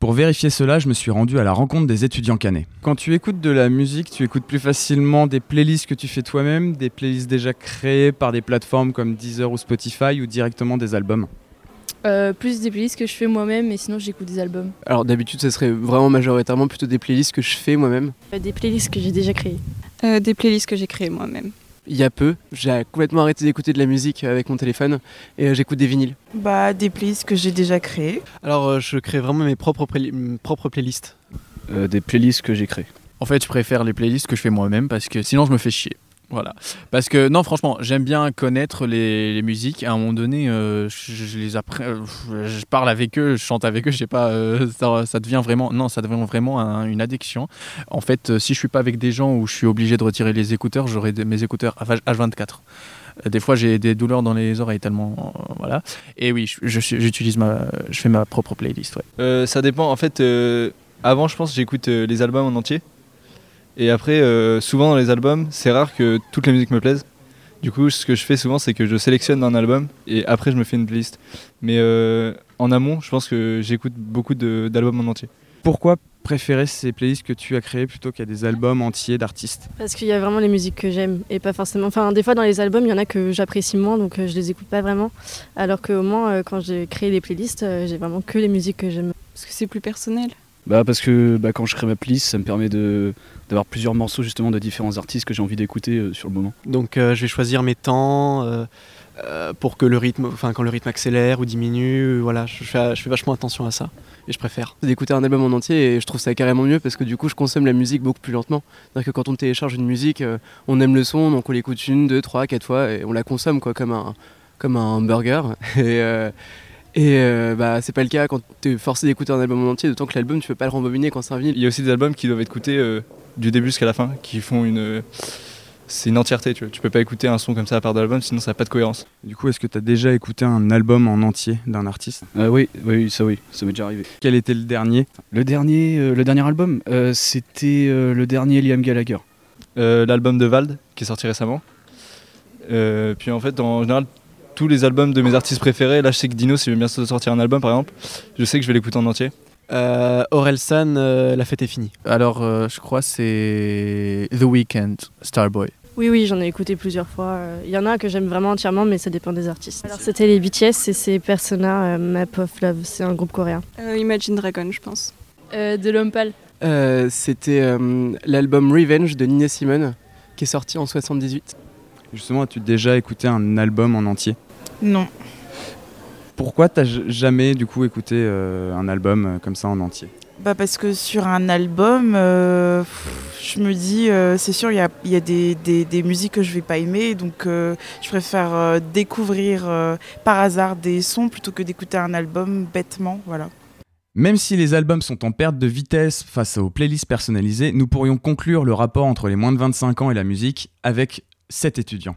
Pour vérifier cela, je me suis rendu à la rencontre des étudiants canets. Quand tu écoutes de la musique, tu écoutes plus facilement des playlists que tu fais toi-même, des playlists déjà créées par des plateformes comme Deezer ou Spotify ou directement des albums? Euh, plus des playlists que je fais moi-même, mais sinon j'écoute des albums. Alors d'habitude, ce serait vraiment majoritairement plutôt des playlists que je fais moi-même. Euh, Des playlists que j'ai déjà créées. Euh, des playlists que j'ai créées moi-même. Il y a peu, j'ai complètement arrêté d'écouter de la musique avec mon téléphone et j'écoute des vinyles. Bah, des playlists que j'ai déjà créées. Alors euh, je crée vraiment mes propres, mes propres playlists. Euh, des playlists que j'ai créées. En fait, je préfère les playlists que je fais moi-même parce que sinon je me fais chier. Voilà. Parce que non, franchement, j'aime bien connaître les, les musiques. À un moment donné, euh, je, les apprends, euh, je parle avec eux, je chante avec eux. Je sais pas, euh, ça, devient vraiment, non, ça devient vraiment un- une addiction. En fait, si je suis pas avec des gens où je suis obligé de retirer les écouteurs, j'aurai mes écouteurs H24. Euh, Des fois, j'ai des douleurs dans les oreilles tellement, voilà. Et oui, j'utilise ma, je fais ma propre playlist. Ça dépend. En fait, avant, je pense, j'écoute les albums en entier. Et après, euh, souvent dans les albums, c'est rare que toutes les musiques me plaisent. Du coup, ce que je fais souvent, c'est que je sélectionne un album et après, je me fais une playlist. Mais euh, en amont, je pense que j'écoute beaucoup d'albums en entier. Pourquoi préférer ces playlists que tu as créées plutôt qu'il y a des albums entiers d'artistes? Parce qu'il y a vraiment les musiques que j'aime et pas forcément. Enfin, des fois dans les albums, il y en a que j'apprécie moins, donc euh, je les écoute pas vraiment. Alors qu'au moins, quand j'ai créé les playlists, j'ai vraiment que les musiques que j'aime. Parce que c'est plus personnel. Bah parce que bah, quand je crée ma playlist, ça me permet de d'avoir plusieurs morceaux justement de différents artistes que j'ai envie d'écouter euh, sur le moment. Donc euh, je vais choisir mes temps euh, euh, pour que le rythme, enfin quand le rythme accélère ou diminue, euh, voilà, je fais, je fais vachement attention à ça et je préfère. d'écouter un album en entier et je trouve ça carrément mieux parce que du coup je consomme la musique beaucoup plus lentement. C'est-à-dire que quand on télécharge une musique, euh, on aime le son, donc on l'écoute une, deux, trois, quatre fois et on la consomme quoi comme un, comme un hamburger. Et, euh, et euh, bah, c'est pas le cas quand tu es forcé d'écouter un album en entier, d'autant que l'album tu peux pas le rembobiner quand c'est un vinyle. Il y a aussi des albums qui doivent être écoutés euh, du début jusqu'à la fin, qui font une. c'est une entièreté, tu vois. Tu peux pas écouter un son comme ça à part d'album, sinon ça n'a pas de cohérence. Du coup, est-ce que tu as déjà écouté un album en entier d'un artiste? Euh, oui, oui, ça oui, ça m'est déjà arrivé. Quel était le dernier? Le dernier, euh, le dernier album, euh, c'était euh, le dernier Liam Gallagher. Euh, L'album de Vald, qui est sorti récemment. Euh, puis en fait, en général, tous les albums de mes artistes préférés, là je sais que Dino, s'il veut bien sortir un album par exemple, je sais que je vais l'écouter en entier. Euh, Orelsan, euh, la fête est finie. Alors, euh, je crois c'est The Weeknd, Starboy. Oui, oui, j'en ai écouté plusieurs fois. Euh, Il y en a que j'aime vraiment entièrement, mais ça dépend des artistes. Alors c'était les BTS et c'est Persona euh, Map of Love, c'est un groupe coréen. Euh, Imagine Dragon, je pense. Euh, de. Euh, C'était euh, l'album Revenge de Nina Simone qui est sorti en 78. Justement, as-tu déjà écouté un album en entier? Non. Pourquoi t'as jamais du coup écouté euh, un album euh, comme ça en entier? Bah parce que sur un album, euh, pff, je me dis, euh, c'est sûr, il y a, il y a des, des- des musiques que je vais pas aimer, donc euh, je préfère euh, découvrir euh, par hasard des sons plutôt que d'écouter un album bêtement, voilà. Même si les albums sont en perte de vitesse face aux playlists personnalisées, nous pourrions conclure le rapport entre les moins de 25 ans et la musique avec cet étudiant.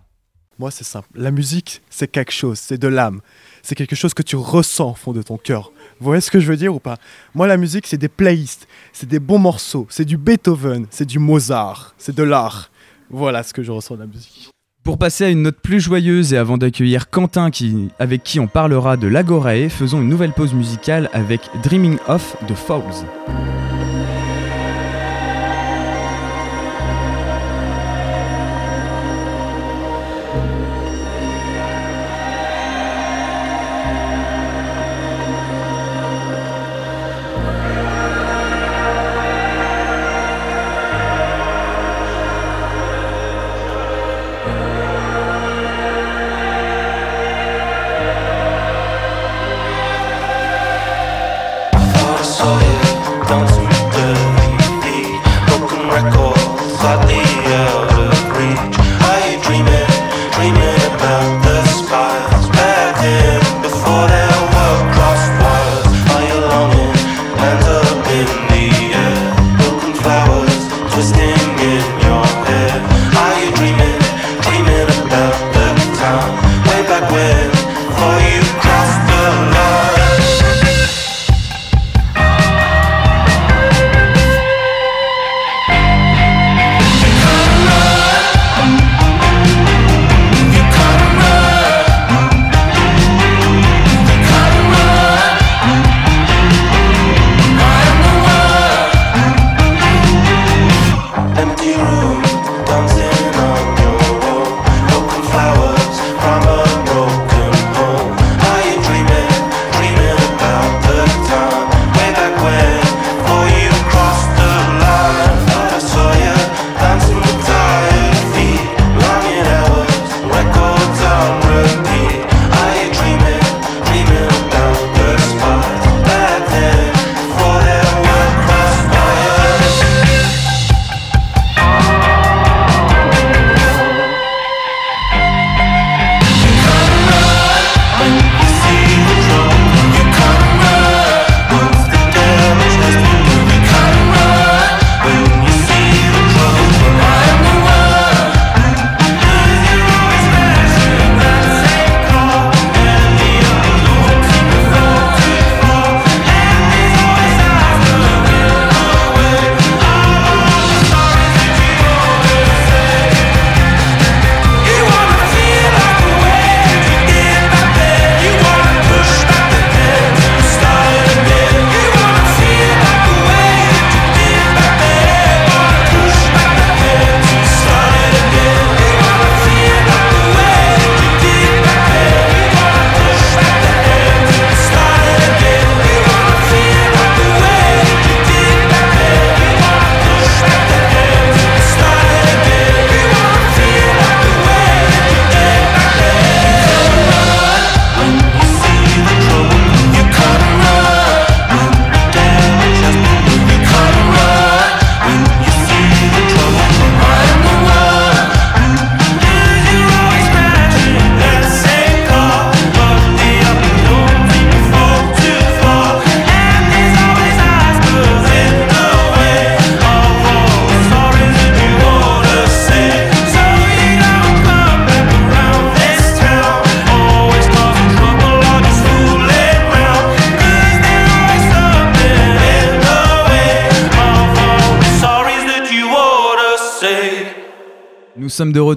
Moi, c'est simple. La musique, c'est quelque chose, c'est de l'âme. C'est quelque chose que tu ressens au fond de ton cœur. Vous voyez ce que je veux dire ou pas? Moi, la musique, c'est des playlists, c'est des bons morceaux, c'est du Beethoven, c'est du Mozart, c'est de l'art. Voilà ce que je ressens de la musique. Pour passer à une note plus joyeuse et avant d'accueillir Quentin avec qui on parlera de l'Agorae, faisons une nouvelle pause musicale avec Dreaming of the Falls.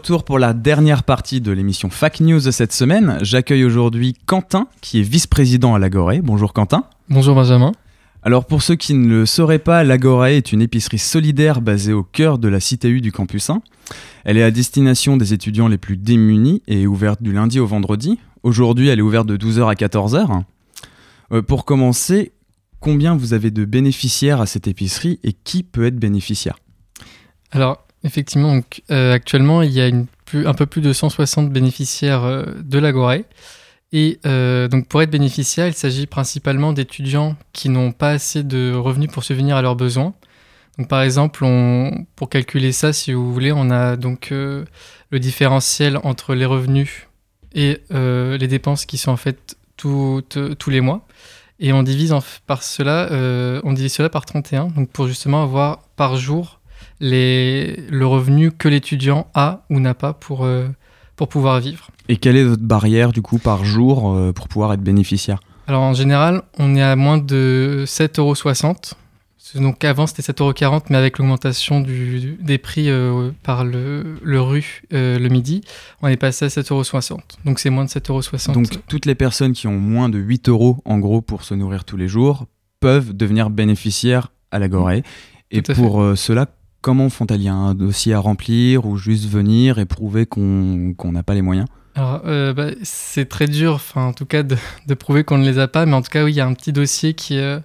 Retour pour la dernière partie de l'émission Fac News de cette semaine. J'accueille aujourd'hui Quentin, qui est vice-président à l'Agoré. Bonjour Quentin. Bonjour Benjamin. Alors pour ceux qui ne le sauraient pas, l'Agoré est une épicerie solidaire basée au cœur de la cité U du campus 1. Elle est à destination des étudiants les plus démunis et est ouverte du lundi au vendredi. Aujourd'hui, elle est ouverte de 12h à 14h. Euh, pour commencer, combien vous avez de bénéficiaires à cette épicerie et qui peut être bénéficiaire? Alors, effectivement, euh, actuellement, il y a un peu plus de 160 bénéficiaires euh, de l'Agoré. Et euh, donc, pour être bénéficiaire, il s'agit principalement d'étudiants qui n'ont pas assez de revenus pour subvenir à leurs besoins. Donc, par exemple, pour calculer ça, si vous voulez, on a donc euh, le différentiel entre les revenus et les dépenses qui sont en fait tous les mois. Et on divise en par cela, on divise cela par 31, donc pour justement avoir par jour les, le revenu que l'étudiant a ou n'a pas pour, euh, pour pouvoir vivre. Et quelle est votre barrière du coup par jour euh, pour pouvoir être bénéficiaire? Alors en général, on est à moins de 7,60 euros. Donc avant c'était 7,40 euros, mais avec l'augmentation du- des prix euh, par le, le rue le midi, on est passé à 7,60 euros. Donc c'est moins de 7,60 euros. Donc toutes les personnes qui ont moins de 8 euros en gros pour se nourrir tous les jours peuvent devenir bénéficiaires à l'Agoré. Et Tout à pour euh, cela, comment font-elles? Il y a un dossier à remplir ou juste venir et prouver qu'on n'a pas les moyens? Alors, euh, bah, c'est très dur, enfin, en tout cas, de, prouver qu'on ne les a pas, mais en tout cas, oui, il y a un petit dossier qui, euh,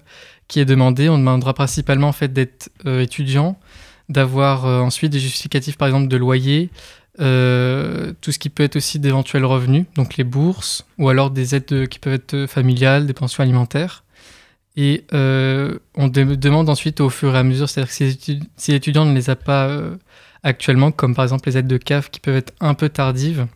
est demandé. On demandera principalement en fait d'être euh, étudiant, d'avoir ensuite des justificatifs, par exemple, de loyer, tout ce qui peut être aussi d'éventuels revenus, donc les bourses, ou alors des aides qui peuvent être familiales, des pensions alimentaires. Et euh, on de- demande ensuite au fur et à mesure, c'est-à-dire que si, l'étu- si l'étudiant ne les a pas euh, actuellement, comme par exemple les aides de CAF qui peuvent être un peu tardives,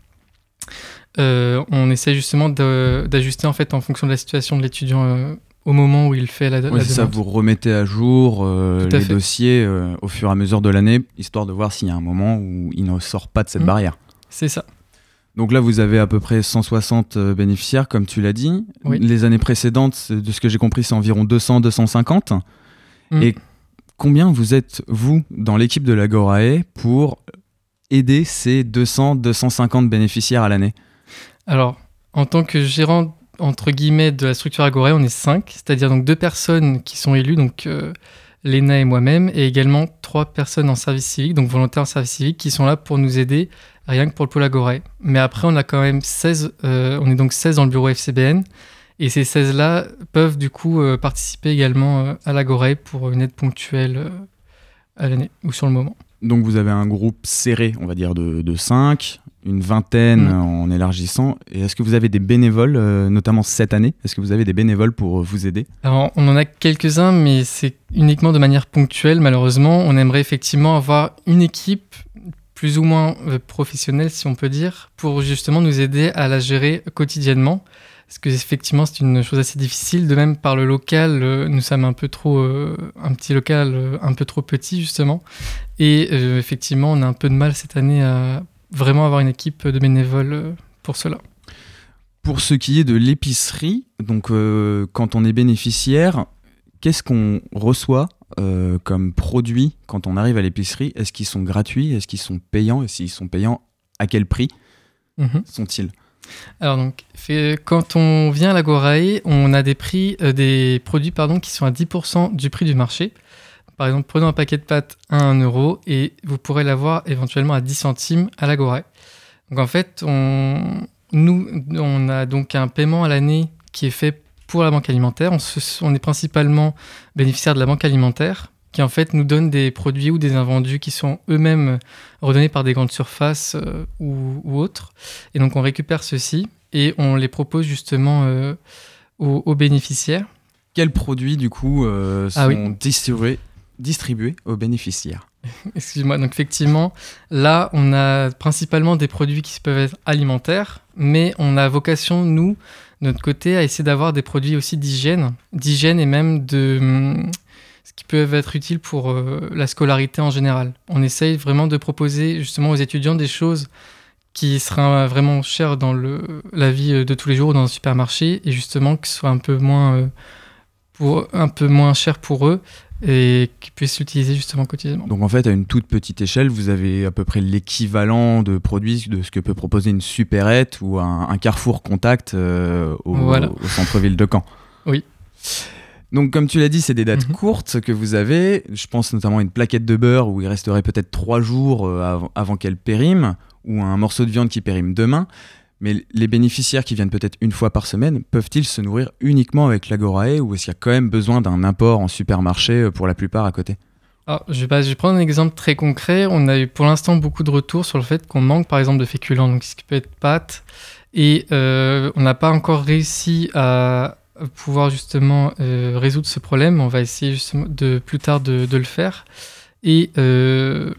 euh, on essaie justement d'ajuster en fait en fonction de la situation de l'étudiant au moment où il fait la, c'est ça, vous remettez à jour à les fait. dossiers au fur et à mesure de l'année, histoire de voir s'il y a un moment où il ne sort pas de cette Mhm. barrière. C'est ça. Donc là, vous avez à peu près 160 euh, bénéficiaires, comme tu l'as dit. Oui. Les années précédentes, de ce que j'ai compris, c'est environ 200-250. Mm. Et combien vous êtes, vous, dans l'équipe de l'Agorae, pour aider ces 200-250 bénéficiaires à l'année? Alors, en tant que gérant entre guillemets de la structure Agoré, on est cinq, c'est-à-dire donc deux personnes qui sont élues, donc euh, Léna et moi-même, et également trois personnes en service civique, donc volontaires en service civique, qui sont là pour nous aider, rien que pour le pôle Agoré. Mais après, on a quand même 16, euh, on est donc 16 dans le bureau FCBN, et ces 16-là peuvent du coup euh, participer également euh, à l'Agoré pour une aide ponctuelle euh, à l'année ou sur le moment. Donc vous avez un groupe serré, on va dire, de, de 5, une vingtaine Mm. en élargissant. Et est-ce que vous avez des bénévoles, euh, notamment cette année? Est-ce que vous avez des bénévoles pour euh, vous aider? Alors, on en a quelques-uns, mais c'est uniquement de manière ponctuelle, malheureusement. On aimerait effectivement avoir une équipe plus ou moins euh, professionnelle, si on peut dire, pour justement nous aider à la gérer quotidiennement. Parce que effectivement, c'est une chose assez difficile. De même, par le local, euh, nous sommes un peu trop, euh, un petit local euh, un peu trop petit justement. Et effectivement, on a un peu de mal cette année à vraiment avoir une équipe de bénévoles pour cela. Pour ce qui est de l'épicerie, donc euh, quand on est bénéficiaire, qu'est-ce qu'on reçoit euh, comme produit quand on arrive à l'épicerie? Est-ce qu'ils sont gratuits? Est-ce qu'ils sont payants? Et s'ils sont payants, à quel prix Mhm. sont-ils? Alors donc, fait- quand on vient à l'Agorae, on a des prix, euh, des produits pardon, qui sont à 10% du prix du marché. Par exemple, prenons un paquet de pâtes à 1 euro et vous pourrez l'avoir éventuellement à 10 centimes à l'Agorae. Donc en fait, on, nous, on a donc un paiement à l'année qui est fait pour la banque alimentaire. On, se- on est principalement bénéficiaire de la banque alimentaire qui en fait nous donne des produits ou des invendus qui sont eux-mêmes redonnés par des grandes surfaces euh, ou, ou autres. Et donc on récupère ceux-ci et on les propose justement euh, aux, aux bénéficiaires. Quels produits, du coup, euh, sont Ah oui. distribués, distribués aux bénéficiaires Excuse-moi, donc effectivement, là, on a principalement des produits qui peuvent être alimentaires, mais on a vocation, nous, de notre côté, à essayer d'avoir des produits aussi d'hygiène, d'hygiène et même de hum, ce qui peuvent être utiles pour euh, la scolarité en général. On essaye vraiment de proposer justement aux étudiants des choses qui seraient vraiment chères dans la vie euh, de tous les jours dans un supermarché et justement qui soient un peu moins, euh, pour, un peu moins chères pour eux et qui puissent l'utiliser justement quotidiennement. Donc en fait, à une toute petite échelle, vous avez à peu près l'équivalent de produits de ce que peut proposer une supérette ou un, un Carrefour Contact euh, au, Voilà. au centre-ville de Caen. Oui. Donc comme tu l'as dit, c'est des dates courtes que vous avez. Je pense notamment à une plaquette de beurre où il resterait peut-être trois jours euh, avant, avant qu'elle périme, ou un morceau de viande qui périme demain. Mais les bénéficiaires qui viennent peut-être une fois par semaine, peuvent-ils se nourrir uniquement avec l'Agorae ou est-ce qu'il y a quand même besoin d'un apport en supermarché euh, pour la plupart à côté? Alors, je, vais prendre un exemple très concret. On a eu pour l'instant beaucoup de retours sur le fait qu'on manque par exemple de féculents, donc ce qui peut être pâtes. Et euh, on n'a pas encore réussi à pouvoir justement euh, résoudre ce problème. On va essayer justement plus tard de, de le faire. Et euh,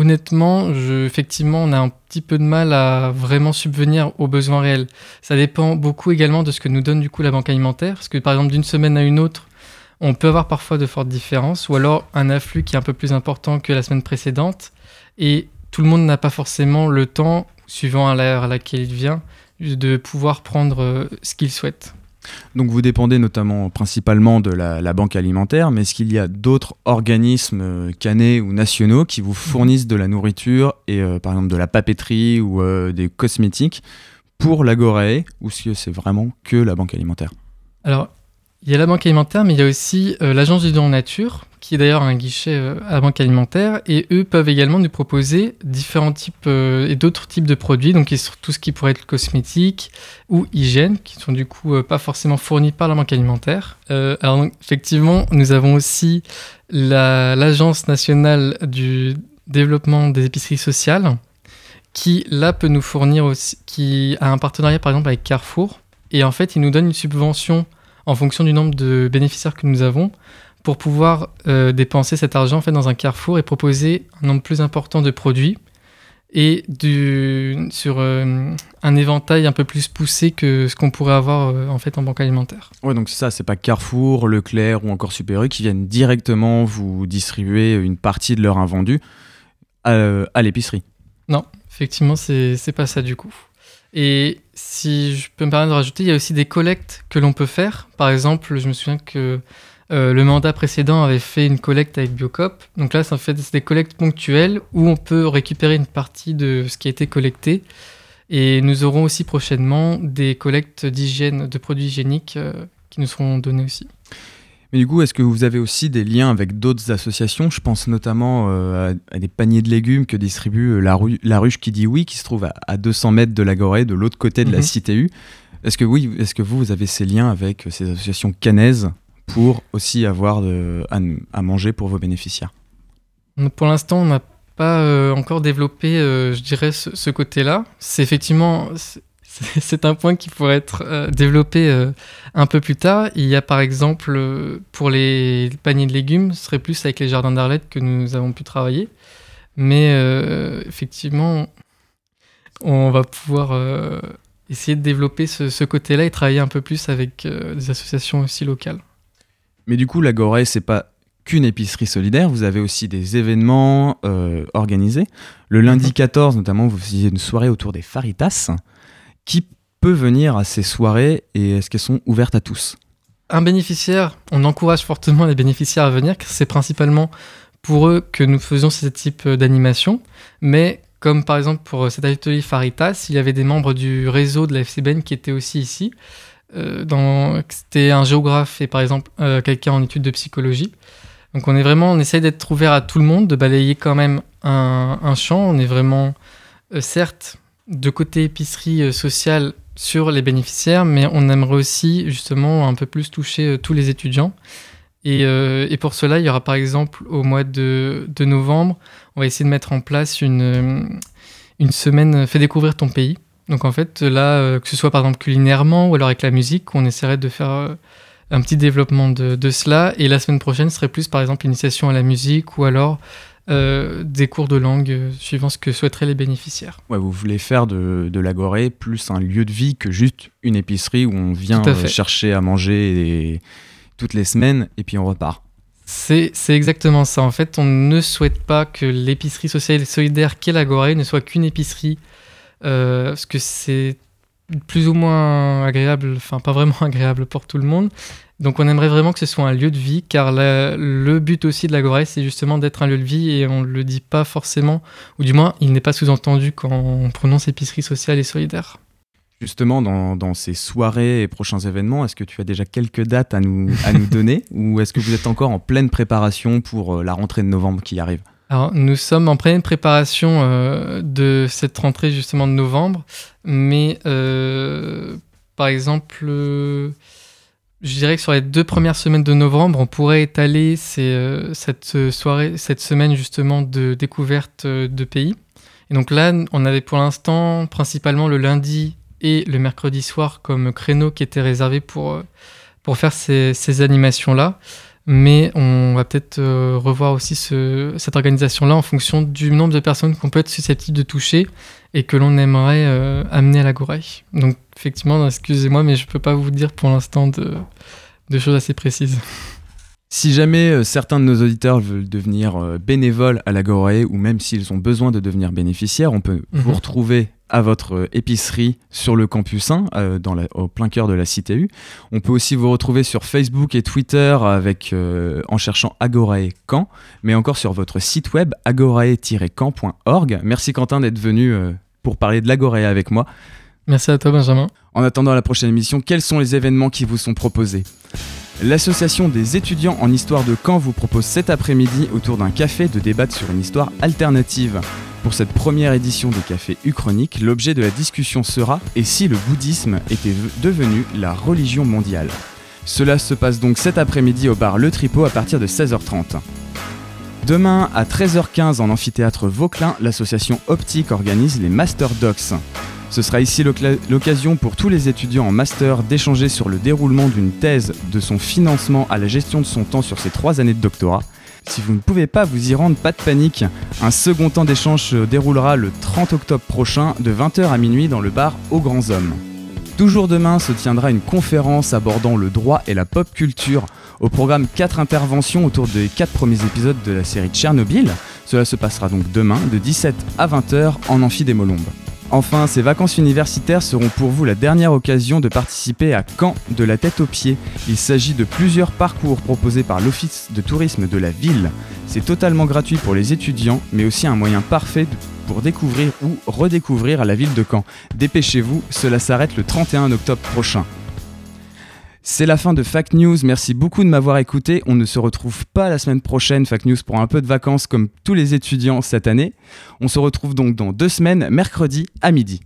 honnêtement, je, effectivement, on a un petit peu de mal à vraiment subvenir aux besoins réels. Ça dépend beaucoup également de ce que nous donne du coup la banque alimentaire. Parce que par exemple, d'une semaine à une autre, on peut avoir parfois de fortes différences, ou alors un afflux qui est un peu plus important que la semaine précédente, et tout le monde n'a pas forcément le temps, suivant à l'heure à laquelle il vient, de pouvoir prendre euh, ce qu'il souhaite. Donc vous dépendez notamment principalement de la, banque alimentaire, mais est-ce qu'il y a d'autres organismes euh, cannés ou nationaux qui vous fournissent de la nourriture et euh, par exemple de la papeterie ou euh, des cosmétiques pour l'Agorae ou est-ce que c'est vraiment que la banque alimentaire? Il y a la banque alimentaire, mais il y a aussi euh, l'agence du don en nature, qui est d'ailleurs un guichet euh, à la banque alimentaire, et eux peuvent également nous proposer différents types euh, et d'autres types de produits, donc tout ce qui pourrait être cosmétique ou hygiène, qui sont du coup pas forcément fournis par la banque alimentaire. Alors effectivement, nous avons aussi la- l'agence nationale du développement des épiceries sociales, qui là peut nous fournir aussi, qui a un partenariat par exemple avec Carrefour, et en fait il nous donne une subvention en fonction du nombre de bénéficiaires que nous avons pour pouvoir euh, dépenser cet argent en fait dans un carrefour et proposer un nombre plus important de produits et du, sur euh, un éventail un peu plus poussé que ce qu'on pourrait avoir euh, en fait en banque alimentaire. Ouais, donc c'est ça, c'est pas Carrefour, Leclerc ou encore Super U qui viennent directement vous distribuer une partie de leur invendu à, à l'épicerie. Non, effectivement, c'est c'est pas ça du coup. Et si je peux me permettre de rajouter, il y a aussi des collectes que l'on peut faire. Par exemple, je me souviens que euh, le mandat précédent avait fait une collecte avec Biocop. Donc là, ça fait des collectes ponctuelles où on peut récupérer une partie de ce qui a été collecté. Et nous aurons aussi prochainement des collectes d'hygiène, de produits hygiéniques euh, qui nous seront donnés aussi. Mais du coup, est-ce que vous avez aussi des liens avec d'autres associations? Je pense notamment euh, à, à des paniers de légumes que distribue euh, la, Ru- la ruche qui dit oui, qui se trouve à, à 200 mètres de l'Agoré, de l'autre côté de la Mhm. CTU. Est-ce que oui, est-ce que vous, vous avez ces liens avec euh, ces associations canaises pour aussi avoir de- à, à manger pour vos bénéficiaires? Pour l'instant, on n'a pas euh, encore développé, euh, je dirais, ce, ce côté-là. C'est effectivement, c'est- un point qui pourrait être euh, développé euh, un peu plus tard. Il y a par exemple, euh, pour les paniers de légumes, ce serait plus avec les jardins d'Arlette que nous avons pu travailler. Mais effectivement, on va pouvoir essayer de développer ce, ce côté-là et travailler un peu plus avec des associations aussi locales. Mais du coup, l'Agoré, c'est pas qu'une épicerie solidaire, vous avez aussi des événements euh, organisés. Le lundi 14, notamment, vous faisiez une soirée autour des faritas. Qui peut venir à ces soirées et est-ce qu'elles sont ouvertes à tous? Un bénéficiaire, on encourage fortement les bénéficiaires à venir, car c'est principalement pour eux que nous faisons ce type d'animation. Mais comme par exemple pour cet atelier Faritas, il y avait des membres du réseau de la FCBN qui étaient aussi ici. Euh, C'était un géographe et par exemple euh, quelqu'un en études de psychologie. Donc on est vraiment, on essaye d'être ouvert à tout le monde, de balayer quand même un, champ. On est vraiment, euh, certes, de côté épicerie euh, sociale sur les bénéficiaires, mais on aimerait aussi justement un peu plus toucher euh, tous les étudiants. Et, euh, et pour cela, il y aura par exemple au mois de, novembre, on va essayer de mettre en place une, une semaine Fais découvrir ton pays. Donc en fait, là, que ce soit par exemple culinairement ou alors avec la musique, on essaierait de faire un petit développement de, de cela. Et la semaine prochaine serait plus par exemple initiation à la musique ou alors euh, des cours de langue euh, suivant ce que souhaiteraient les bénéficiaires. Ouais, vous voulez faire de, de l'Agoré plus un lieu de vie que juste une épicerie où on vient à euh, chercher à manger et- toutes les semaines et puis on repart. C'est c'est exactement ça. En fait, on ne souhaite pas que l'épicerie sociale et solidaire qu'est l'Agoré ne soit qu'une épicerie, euh, parce que c'est plus ou moins agréable, enfin pas vraiment agréable pour tout le monde, Donc on aimerait vraiment que ce soit un lieu de vie, car la- le but aussi de l'Agora, c'est justement d'être un lieu de vie et on ne le dit pas forcément, ou du moins il n'est pas sous-entendu quand on prononce épicerie sociale et solidaire. Justement, dans, dans ces soirées et prochains événements, est-ce que tu as déjà quelques dates à nous, à nous donner ou est-ce que vous êtes encore en pleine préparation pour euh, la rentrée de novembre qui arrive? Alors, nous sommes en pleine préparation euh, de cette rentrée justement de novembre, mais euh, par exemple, euh, je dirais que sur les deux premières semaines de novembre, on pourrait étaler euh, cette soirée, cette semaine justement de découverte euh, de pays. Et donc là, on avait pour l'instant principalement le lundi et le mercredi soir comme créneau qui étaient réservés pour, euh, pour faire ces, ces animations-là. Mais on va peut-être euh, revoir aussi ce- cette organisation-là en fonction du nombre de personnes qu'on peut être susceptible de toucher et que l'on aimerait euh, amener à la Gouraille. Donc effectivement, excusez-moi, mais je ne peux pas vous dire pour l'instant de, de choses assez précises. Si jamais euh, certains de nos auditeurs veulent devenir euh, bénévoles à l'Agorae ou même s'ils ont besoin de devenir bénéficiaires, on peut vous Mhm. retrouver à votre euh, épicerie sur le campus 1, euh, dans la- au plein cœur de la CTU. On peut aussi vous retrouver sur Facebook et Twitter avec, en cherchant Agorae Caen, mais encore sur votre site web agorae-camp.org. Merci Quentin d'être venu pour parler de l'Agorae avec moi. Merci à toi Benjamin. En attendant la prochaine émission, quels sont les événements qui vous sont proposés? L'association des étudiants en histoire de Caen vous propose cet après-midi autour d'un café de débattre sur une histoire alternative. Pour cette première édition des cafés Uchroniques, l'objet de la discussion sera et si le bouddhisme était devenu la religion mondiale? Cela se passe donc cet après-midi au bar Le Tripot à partir de 16h30. Demain à 13h15 en amphithéâtre Vauclin, l'association Optique organise les Master Docs. Ce sera ici l'occasion pour tous les étudiants en master d'échanger sur le déroulement d'une thèse, de son financement à la gestion de son temps sur ces trois années de doctorat. Si vous ne pouvez pas vous y rendre, pas de panique. Un second temps d'échange se déroulera le 30 octobre prochain de 20h à minuit dans le bar Aux Grands Hommes. Toujours demain se tiendra une conférence abordant le droit et la pop culture. Au programme 4 interventions autour des 4 premiers épisodes de la série Tchernobyl. Cela se passera donc demain de 17 à 20h en Amphi des Molombes. Enfin, ces vacances universitaires seront pour vous la dernière occasion de participer à Caen de la tête aux pieds. Il s'agit de plusieurs parcours proposés par l'Office de tourisme de la ville. C'est totalement gratuit pour les étudiants, mais aussi un moyen parfait pour découvrir ou redécouvrir la ville de Caen. Dépêchez-vous, cela s'arrête le 31 octobre prochain. C'est la fin de Fact News. Merci beaucoup de m'avoir écouté. On ne se retrouve pas la semaine prochaine, Fact News, pour un peu de vacances comme tous les étudiants cette année. On se retrouve donc dans deux semaines, mercredi à midi.